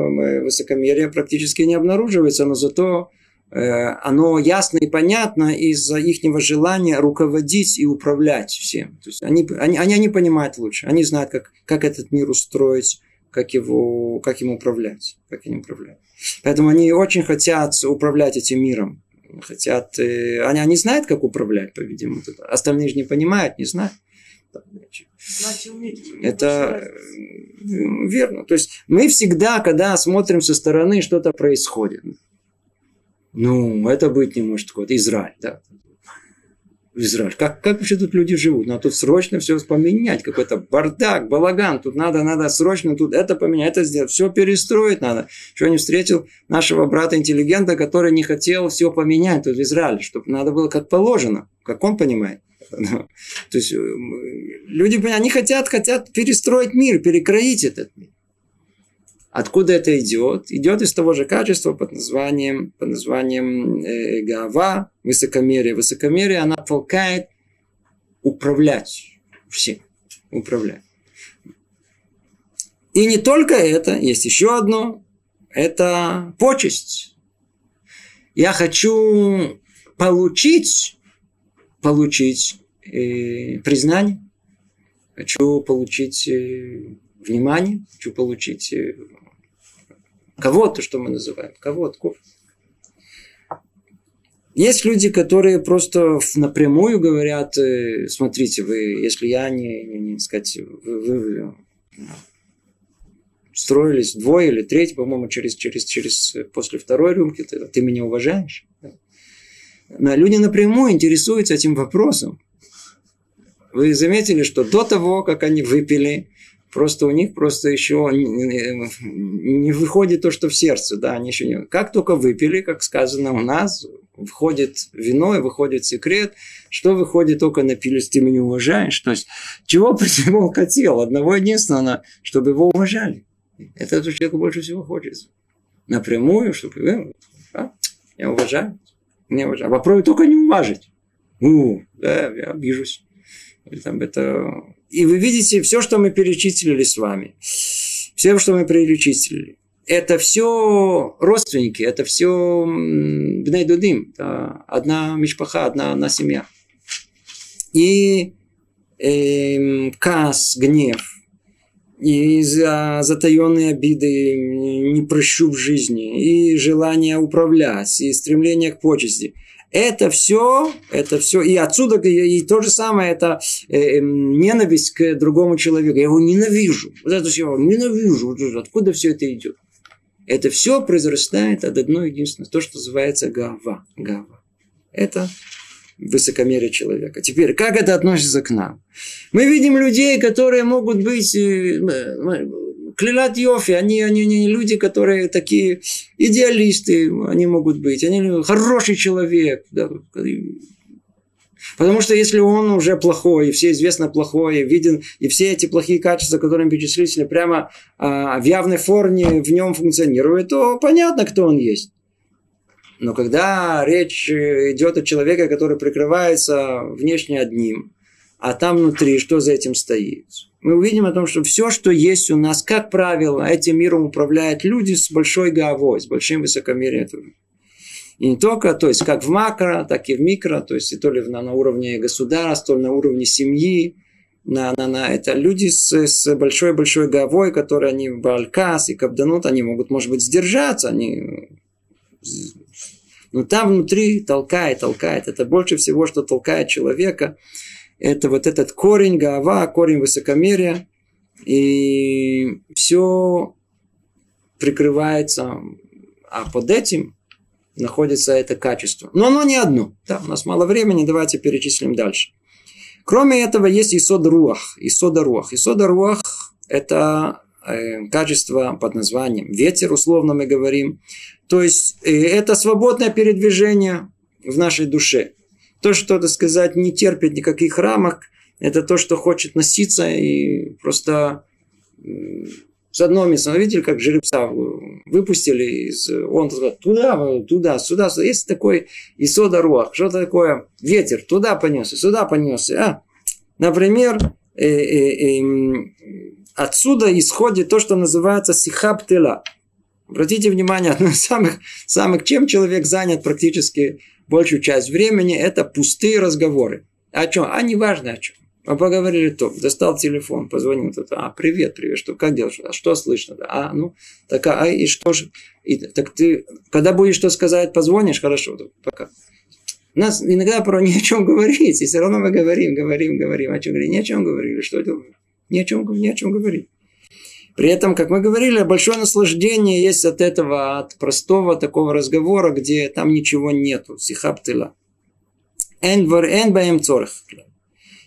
высокомерия практически не обнаруживается, но зато Э, оно ясно и понятно из-за их желания руководить и управлять всем. То есть они, они, они, они понимают лучше, они знают, как, как этот мир устроить, как, его, как им управлять. Как им управлять. Поэтому они очень хотят управлять этим миром. Хотят, э, они, они знают, как управлять, по-видимому. Остальные же не понимают, не знают. Это верно. То есть мы всегда, когда смотрим со стороны, что-то происходит. Ну, это быть не может. Вот Израиль, да. Израиль. Как, как вообще тут люди живут? Надо тут срочно все поменять. Какой-то бардак, балаган. Тут надо, надо срочно тут это поменять, это сделать. Все перестроить надо. Еще не встретил нашего брата-интеллигента, который не хотел все поменять тут в Израиле. Чтобы надо было как положено. Как он понимает. То есть, э, люди, они хотят, хотят перестроить мир, перекроить этот мир. Откуда это идет? Идет из того же качества под названием, под названием э, гава, высокомерие. Высокомерие, она толкает управлять всем. Управлять. И не только это, есть еще одно. Это почесть. Я хочу получить, получить э, признание. Хочу получить э, внимание. Хочу получить э, Кого-то, что мы называем. Кого-то. Есть люди, которые просто напрямую говорят, э, смотрите, вы, если я не, не, не сказать, вы, вы строились двое или треть, по-моему, через, через, через, после второй рюмки, ты, ты меня уважаешь. Но люди напрямую интересуются этим вопросом. Вы заметили, что до того, как они выпили, Просто у них просто еще не выходит то, что в сердце. Да, они еще не... Как только выпили, как сказано у нас, входит вино и выходит секрет, что выходит только напились, ты меня уважаешь. То есть, чего придумал хотел? Одного единственного, чтобы его уважали. Это этому человеку больше всего хочется. Напрямую, чтобы а, я уважаю. Не уважаю. Попробуй только не уважить. Ну, да, я обижусь. Или там это и вы видите все, что мы перечислили с вами. Все, что мы перечислили. Это все родственники, это все бнейдудим. Одна мишпаха, одна, одна семья. И э, кас, гнев, и за затаенные обиды не прощу в жизни, и желание управлять, и стремление к почести – это все, это все, и отсюда и, то же самое, это э, эм, ненависть к другому человеку. Я его ненавижу. Вот это все, ненавижу. Откуда все это идет? Это все произрастает от одной единственной, то, что называется гава. Гава. Это высокомерие человека. Теперь, как это относится к нам? Мы видим людей, которые могут быть э, Клилат Йофи, они, они, они люди, которые такие идеалисты, они могут быть, они хороший человек. Да. Потому что если он уже плохой, и все известно плохое, виден, и все эти плохие качества, которые перечислили, прямо а, в явной форме в нем функционируют, то понятно, кто он есть. Но когда речь идет о человеке, который прикрывается внешне одним, а там внутри что за этим стоит? Мы увидим о том, что все, что есть у нас, как правило, этим миром управляют люди с большой головой, с большим высокомерием. И не только, то есть как в макро, так и в микро, то есть и то ли на, на уровне государства, то ли на уровне семьи, на, на, на это люди с, с большой-большой головой, которые они в Балкас и Кабданут, они могут, может быть, сдержаться, они но там внутри толкает, толкает. Это больше всего, что толкает человека это вот этот корень гава, корень высокомерия, и все прикрывается, а под этим находится это качество. Но оно не одно. Да, у нас мало времени, давайте перечислим дальше. Кроме этого, есть исод руах. Исод руах. Исод руах – это э, качество под названием ветер, условно мы говорим. То есть, э, это свободное передвижение в нашей душе. То, что, так сказать, не терпит никаких рамок, это то, что хочет носиться и просто с одного места. Видели, как жеребца выпустили из... Он туда, туда, сюда, сюда. Есть такой исода руах. Что такое? Ветер. Туда понесся, сюда понесся. А, например, э, э, э, отсюда исходит то, что называется сихаб тела. Обратите внимание, одно из самых, самых, чем человек занят практически большую часть времени, это пустые разговоры. О чем? А не важно о чем. Мы поговорили то, достал телефон, позвонил тут, а, привет, привет, что, как делаешь, а что слышно, да, а, ну, так, а, и что же, и, так ты, когда будешь что сказать, позвонишь, хорошо, так, пока. У нас иногда про ни о чем говорить, и все равно мы говорим, говорим, говорим, о чем говорим, ни о чем говорили, что это, ни о чем, ни о чем говорить. При этом, как мы говорили, большое наслаждение есть от этого, от простого такого разговора, где там ничего нету. Сихаптыла. Эн баем цорх.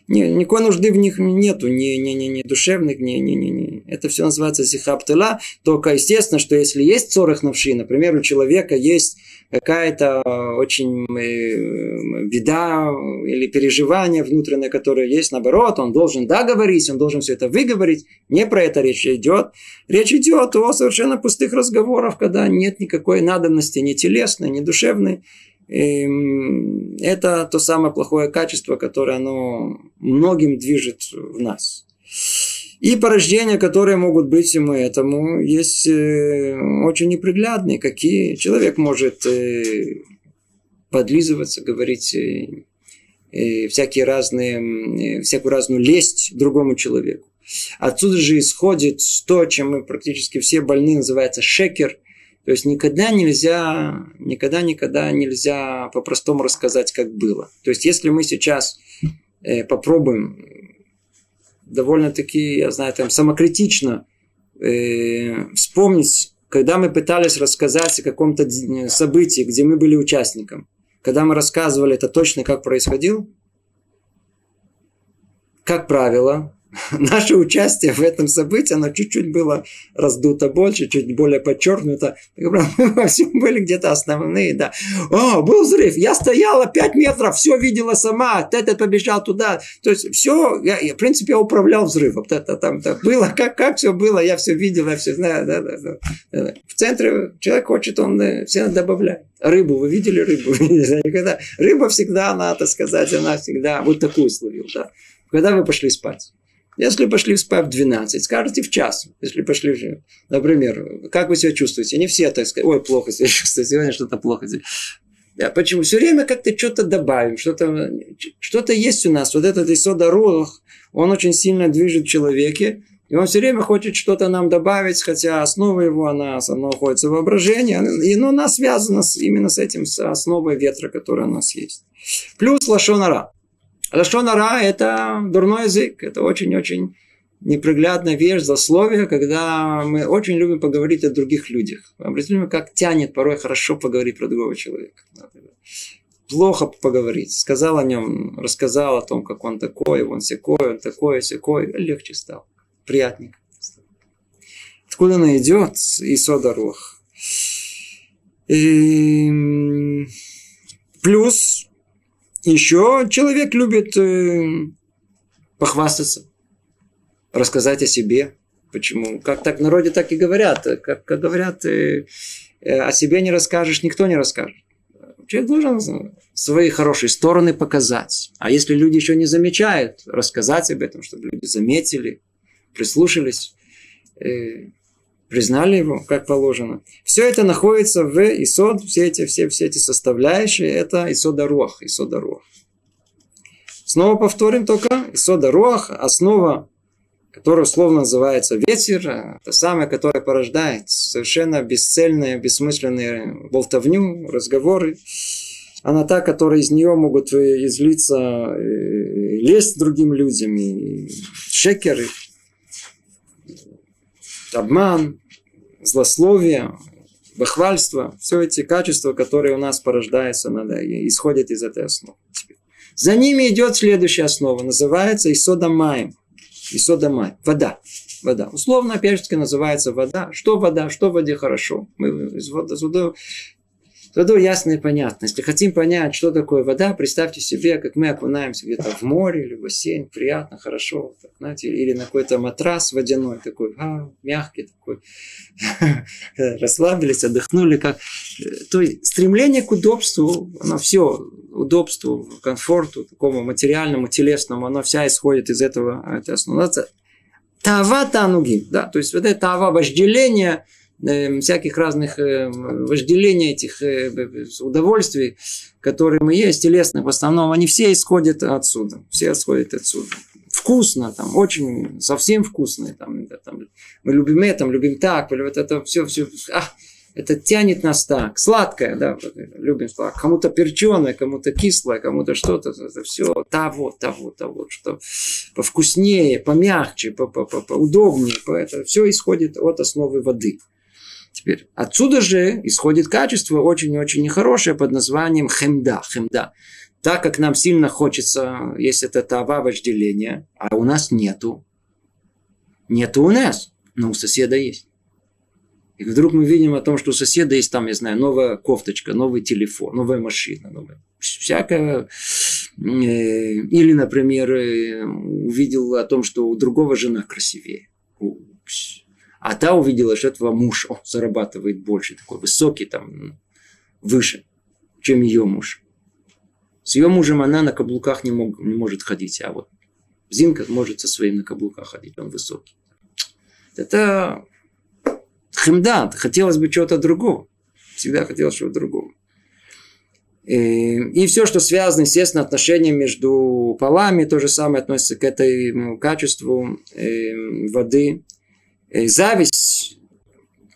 Никакой нужды в них нету, ни, ни, ни, ни душевных, ни, ни, ни, ни. Это все называется сихаптыла. Только естественно, что если есть цорах навши, например, у человека есть какая-то очень э, беда или переживание внутреннее, которое есть, наоборот, он должен договорить, он должен все это выговорить. Не про это речь идет. Речь идет о совершенно пустых разговорах, когда нет никакой надобности ни телесной, ни душевной. И это то самое плохое качество, которое оно многим движет в нас. И порождения, которые могут быть ему этому, есть э, очень неприглядные, какие человек может э, подлизываться, говорить э, всякие разные, всякую разную лесть другому человеку. Отсюда же исходит то, чем мы практически все больны, называется шекер. То есть никогда нельзя, никогда, никогда нельзя по-простому рассказать, как было. То есть если мы сейчас попробуем довольно-таки, я знаю, там самокритично э, вспомнить, когда мы пытались рассказать о каком-то событии, где мы были участником. Когда мы рассказывали это точно, как происходило, как правило, наше участие в этом событии, оно чуть-чуть было раздуто больше, чуть более подчеркнуто. Мы во всем были где-то основные, да. О, был взрыв, я стояла 5 метров, все видела сама, этот побежал туда. То есть все, я, я в принципе, я управлял взрывом. Это там так было, как, как все было, я все видел, я все знаю. Да, да, да. В центре человек хочет, он э, все добавляет. Рыбу, вы видели рыбу? Никогда. Рыба всегда, надо сказать, она всегда вот такую словил, да. Когда вы пошли спать? Если пошли спать в 12, скажете в час. Если пошли, например, как вы себя чувствуете? Не все так сказать, ой, плохо себя чувствую, сегодня что-то плохо. Да, почему? Все время как-то что-то добавим, что-то, что-то есть у нас. Вот этот Исода Рух, он очень сильно движет в человеке, и он все время хочет что-то нам добавить, хотя основа его, она, она находится в воображении, и но она связана с, именно с этим, с основой ветра, которая у нас есть. Плюс лошонара. Лашонара – это дурной язык, это очень-очень неприглядная вещь, засловие, когда мы очень любим поговорить о других людях. Обратите как тянет порой хорошо поговорить про другого человека. Плохо поговорить. Сказал о нем, рассказал о том, как он такой, он секой, он такой, секой. Легче стал. Приятненько. Откуда она идет? Исода Рух. И... Плюс еще человек любит э, похвастаться, рассказать о себе. Почему? Как так в народе так и говорят. Как, как говорят, э, э, о себе не расскажешь, никто не расскажет. Человек должен свои хорошие стороны показать. А если люди еще не замечают, рассказать об этом, чтобы люди заметили, прислушались. Э, признали его, как положено. Все это находится в Исод, все эти, все, все эти составляющие, это Исода Руах, Исода Руах. Снова повторим только, Исода Руах, основа, которая условно называется ветер, это самое, которое порождает совершенно бесцельные, бессмысленные болтовню, разговоры. Она та, которая из нее могут излиться, лезть другим людям, и шекеры, обман, злословие, бахвальство, все эти качества, которые у нас порождаются, надо, исходят из этой основы. За ними идет следующая основа, называется Исода Маем. Исода Маем. Вода. Вода. Условно, же, называется вода. Что вода? Что в воде хорошо? Мы из воды, Тогда ясно и понятно. Если хотим понять, что такое вода, представьте себе, как мы окунаемся где-то в море или в бассейн, приятно, хорошо, так, знаете, или на какой-то матрас водяной, такой а, мягкий, такой, расслабились, отдохнули. Как... То есть стремление к удобству, оно все, удобству, комфорту, такому материальному, телесному, оно вся исходит из этого, это основа. Тава тануги, да, то есть вот это тава вожделение, Э, всяких разных э, вожделений этих э, удовольствий, которые мы есть, телесных в основном, они все исходят отсюда. Все исходят отсюда. Вкусно, там, очень, совсем вкусно. Там, там, мы любим это, любим так, вот это все, все, а, это тянет нас так. Сладкое, да, любим сладкое. Кому-то перченое, кому-то кислое, кому-то что-то. Это все того, того, того, что повкуснее, помягче, поудобнее. Это все исходит от основы воды. Теперь отсюда же исходит качество очень-очень нехорошее под названием хемда. Хемда. Так как нам сильно хочется, есть это тава вожделения, а у нас нету. Нету у нас, но у соседа есть. И вдруг мы видим о том, что у соседа есть там, я знаю, новая кофточка, новый телефон, новая машина, новая, всякое. Э, или, например, э, увидел о том, что у другого жена красивее. А та увидела, что этого муж о, зарабатывает больше, такой высокий, там, выше, чем ее муж. С ее мужем она на каблуках не, мог, не может ходить, а вот Зинка может со своим на каблуках ходить, он высокий. Это хемда, хотелось бы чего-то другого. Всегда хотелось чего-то другого. И, и все, что связано, естественно, отношением между полами, то же самое относится к этому качеству э, воды. И зависть,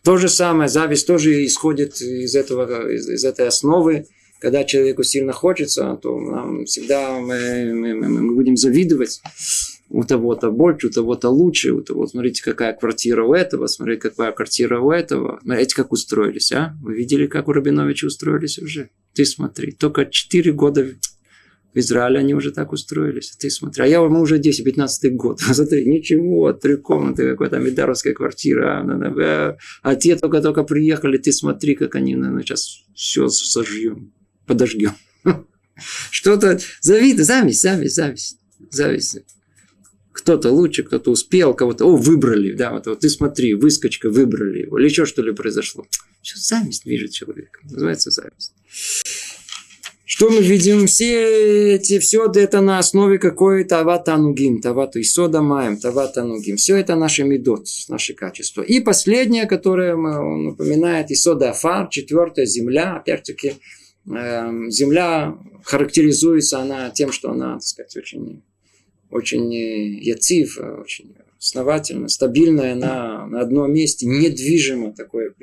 то же самое, зависть тоже исходит из, этого, из, из этой основы. Когда человеку сильно хочется, то нам всегда мы, мы, мы будем завидовать у того-то больше, у того-то лучше, у того, смотрите, какая квартира у этого, смотрите, какая квартира у этого. Смотрите, как устроились, а? Вы видели, как у Рабиновича устроились уже? Ты смотри, только 4 года в Израиле они уже так устроились. Ты смотри, а я мы уже 10-15 год. Смотри, ничего, три комнаты, какая-то медаровская квартира. А, а те только-только приехали, ты смотри, как они наверное, сейчас все сожжем, подожгем. Что-то завидно, зависть, зависть, зависть, зависть кто-то лучше, кто-то успел, кого-то, о, выбрали, да, вот, вот ты смотри, выскочка, выбрали его, или еще что ли произошло. Все, зависть движет человека, называется зависть. Что мы видим? Все эти, все это на основе какой тавата анугим, тавату исода маем, тавата анугим. Все это наши медот, наши качества. И последнее, которое он напоминает, исода афар, четвертая земля, опять-таки, э, земля характеризуется она тем, что она, так сказать, очень очень э, яцив, э, очень основательно, стабильная на, на одном месте, недвижимо такое.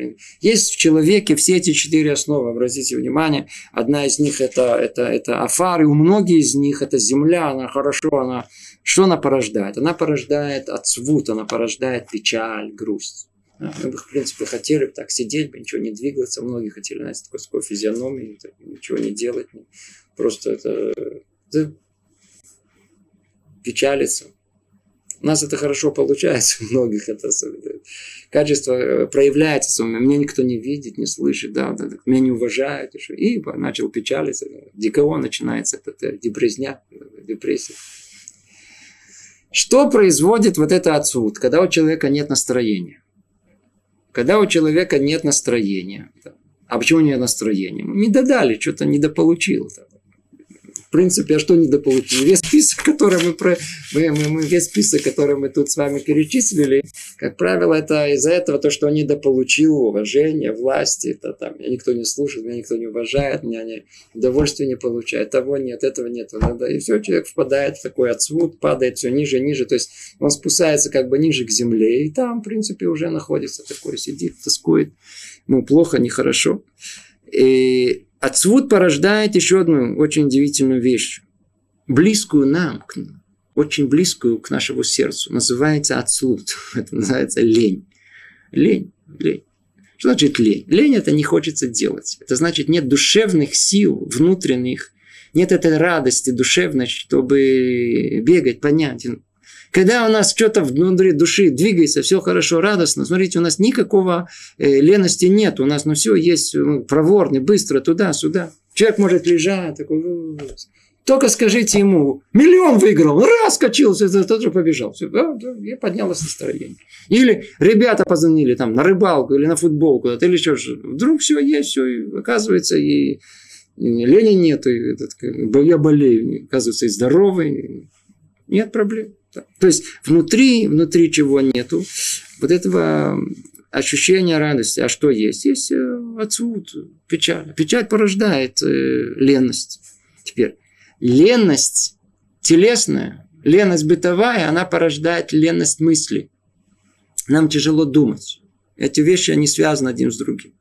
Есть в человеке все эти четыре основы, обратите внимание. Одна из них это, это, это афар, и у многих из них это земля, она хорошо, она, что она порождает? Она порождает отсвут, она порождает печаль, грусть. Мы бы, в принципе, хотели бы так сидеть, бы ничего не двигаться. Многие хотели, знаете, такой, такой физиономии, ничего не делать. Просто это, это печалиться. У нас это хорошо получается, у многих это качество э, проявляется. Меня никто не видит, не слышит, да, да, меня не уважают. И начал печалиться. ДКО начинается, это депрессня, депрессия. Что производит вот это отсюд, когда у человека нет настроения? Когда у человека нет настроения. А почему нет настроения? Не додали, что-то недополучил. Да принципе, а что недополучили? Весь список, который мы, про, мы, мы, мы, весь список, который мы тут с вами перечислили, как правило, это из-за этого то, что он недополучил уважение, власти, это там, меня никто не слушает, меня никто не уважает, меня не, удовольствие не получает, того нет, этого нет, надо, и все, человек впадает в такой отсвут, падает все ниже, ниже, то есть он спускается как бы ниже к земле, и там, в принципе, уже находится такой, сидит, тоскует, ему плохо, нехорошо. И Отсвуд порождает еще одну очень удивительную вещь, близкую нам, очень близкую к нашему сердцу. Называется отсвуд. Это называется лень. Лень, лень. Что значит лень? Лень это не хочется делать. Это значит нет душевных сил внутренних, нет этой радости душевной, чтобы бегать, понять. Когда у нас что-то внутри души двигается, все хорошо, радостно, смотрите, у нас никакого э, лености нет. У нас ну, все есть ну, проворный, быстро, туда-сюда. Человек может лежать, такой... Только скажите ему, миллион выиграл, раз скачился, тот же побежал. Все, да, да, и поднялось настроение. Или ребята позвонили там на рыбалку или на футбол куда-то, или что же. Вдруг все есть, все, и оказывается, и, и лени нет, и этот, я болею, оказывается, и здоровый, нет проблем. То есть внутри, внутри чего нету, вот этого ощущения радости. А что есть? Есть э, отсюд печаль. Печаль порождает э, ленность. Теперь, ленность телесная, ленность бытовая, она порождает ленность мысли. Нам тяжело думать. Эти вещи, они связаны один с другим.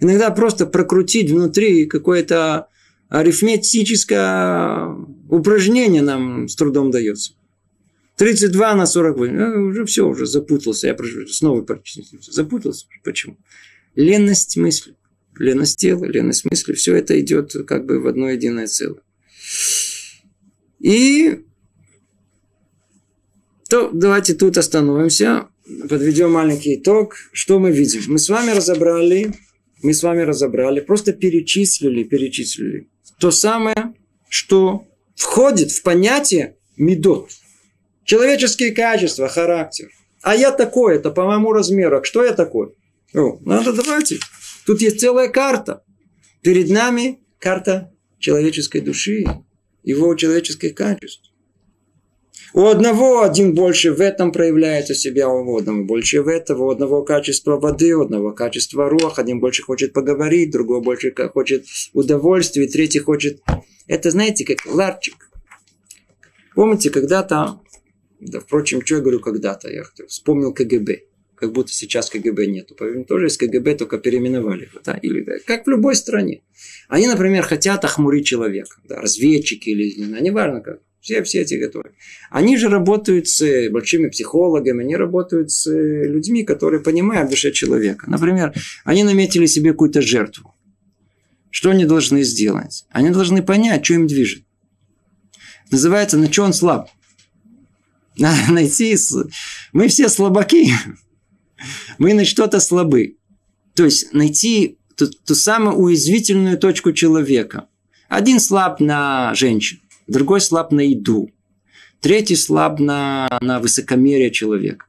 Иногда просто прокрутить внутри какое-то арифметическое упражнение нам с трудом дается. 32 на 48. Ну, уже все, уже запутался. Я снова запутался. Почему? Ленность мысли. Ленность тела, ленность мысли. Все это идет как бы в одно единое целое. И то давайте тут остановимся. подведем маленький итог. Что мы видим? Мы с вами разобрали, мы с вами разобрали, просто перечислили, перечислили то самое, что входит в понятие медот. Человеческие качества, характер. А я такой, это по моему размеру. Что я такой? О, надо давайте. Тут есть целая карта. Перед нами карта человеческой души, его человеческих качеств. У одного один больше в этом проявляется себя, у одного больше в этом, у одного качества воды, у одного качества рух, один больше хочет поговорить, другой больше хочет удовольствия, третий хочет... Это, знаете, как ларчик. Помните, когда-то, да, впрочем, что я говорю когда-то, я вспомнил КГБ как будто сейчас КГБ нету. Поверим, тоже из КГБ только переименовали. Да? Или, да, как в любой стране. Они, например, хотят охмурить человека. Да, разведчики или знаю, неважно как. Все, все эти которые. Они же работают с большими психологами, они работают с людьми, которые понимают душе человека. Например, они наметили себе какую-то жертву. Что они должны сделать? Они должны понять, что им движет. Называется, на что он слаб. Найти... Мы все слабаки. Мы на что-то слабы. То есть найти ту, ту самую уязвительную точку человека. Один слаб на женщин другой слаб на еду, третий слаб на, на высокомерие человека.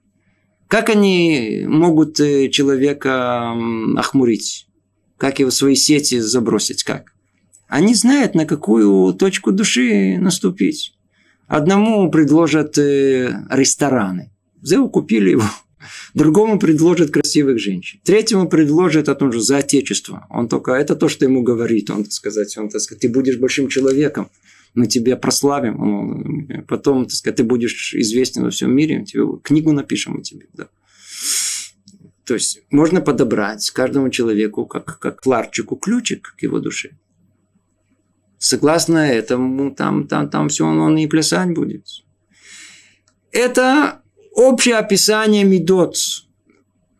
Как они могут э, человека охмурить? Как его в свои сети забросить? Как? Они знают, на какую точку души наступить. Одному предложат э, рестораны. Зеу купили его. Другому предложат красивых женщин. Третьему предложат о том же за отечество. Он только это то, что ему говорит. Он, так сказать, он, так сказать, ты будешь большим человеком мы тебя прославим, потом, так сказать, ты будешь известен во всем мире, тебе книгу напишем о тебе. Да. То есть можно подобрать каждому человеку, как, как ларчику, ключик к его душе. Согласно этому, там, там, там все он, он и плясать будет. Это общее описание медот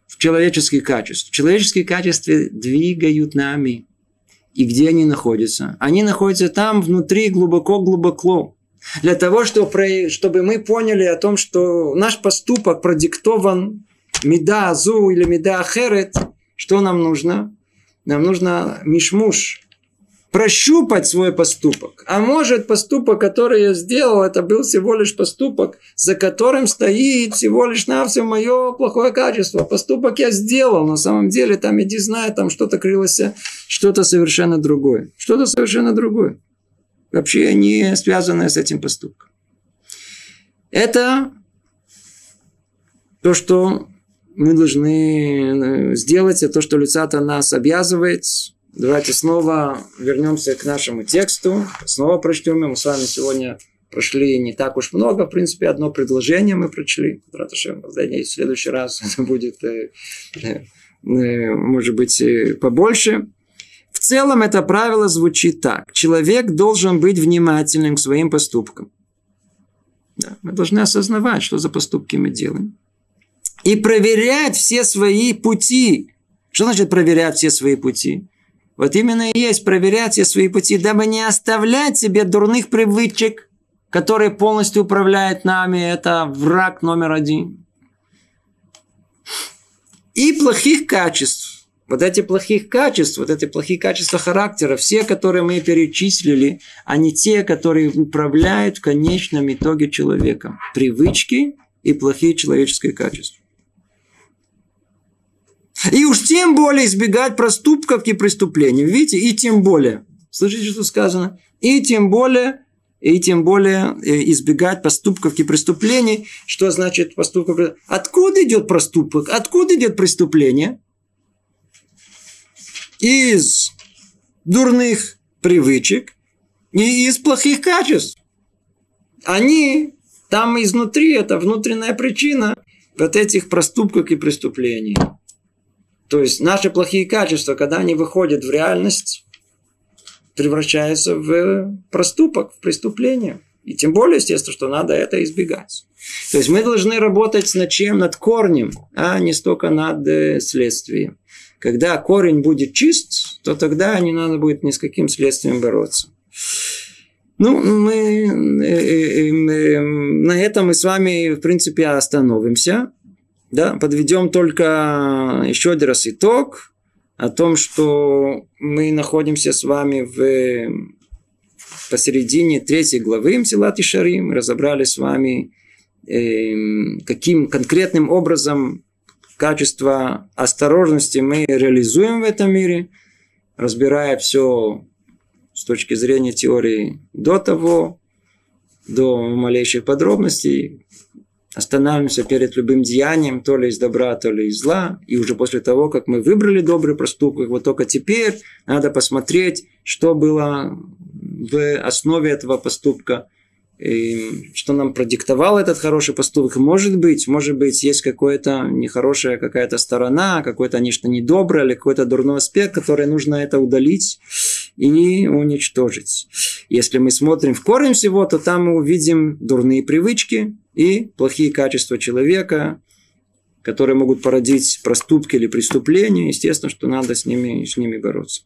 в человеческих качествах. Человеческие качества двигают нами. И где они находятся? Они находятся там внутри глубоко-глубоко. Для того, чтобы мы поняли о том, что наш поступок продиктован меда азу или меда ахерет, что нам нужно? Нам нужно мишмуш, прощупать свой поступок. А может, поступок, который я сделал, это был всего лишь поступок, за которым стоит всего лишь на все мое плохое качество. Поступок я сделал, на самом деле там, иди знаю, там что-то крылось, что-то совершенно другое. Что-то совершенно другое. Вообще не связанное с этим поступком. Это то, что мы должны э, сделать, это то, что лица-то нас обязывает – Давайте снова вернемся к нашему тексту. Снова прочтем. Мы с вами сегодня прошли не так уж много. В принципе, одно предложение мы прочли. В следующий раз это будет, э, э, может быть, э, побольше. В целом это правило звучит так. Человек должен быть внимательным к своим поступкам. Да, мы должны осознавать, что за поступки мы делаем. И проверять все свои пути. Что значит проверять все свои пути? Вот именно и есть проверять все свои пути, дабы не оставлять себе дурных привычек, которые полностью управляют нами. Это враг номер один. И плохих качеств. Вот эти плохих качеств, вот эти плохие качества характера, все, которые мы перечислили, они те, которые управляют в конечном итоге человеком. Привычки и плохие человеческие качества. И уж тем более избегать проступков и преступлений. Видите, и тем более. Слышите, что сказано? И тем более, и тем более э, избегать поступков и преступлений. Что значит поступков? Откуда идет проступок? Откуда идет преступление? Из дурных привычек и из плохих качеств. Они там изнутри, это внутренняя причина вот этих проступков и преступлений. То есть наши плохие качества, когда они выходят в реальность, превращаются в проступок, в преступление. И тем более, естественно, что надо это избегать. То есть мы должны работать над чем? Над корнем, а не столько над э, следствием. Когда корень будет чист, то тогда не надо будет ни с каким следствием бороться. Ну, мы э, э, на этом мы с вами, в принципе, остановимся. Да, подведем только еще один раз итог о том, что мы находимся с вами в посередине третьей главы Мсилат и Шарим. Разобрали с вами, э, каким конкретным образом качество осторожности мы реализуем в этом мире, разбирая все с точки зрения теории до того, до малейших подробностей, останавливаемся перед любым деянием, то ли из добра, то ли из зла. И уже после того, как мы выбрали добрый проступок, вот только теперь надо посмотреть, что было в основе этого поступка, и что нам продиктовал этот хороший поступок. Может быть, может быть, есть какая-то нехорошая какая-то сторона, какое-то нечто недоброе или какой-то дурной аспект, который нужно это удалить и уничтожить. Если мы смотрим в корень всего, то там мы увидим дурные привычки и плохие качества человека, которые могут породить проступки или преступления. Естественно, что надо с ними, с ними бороться.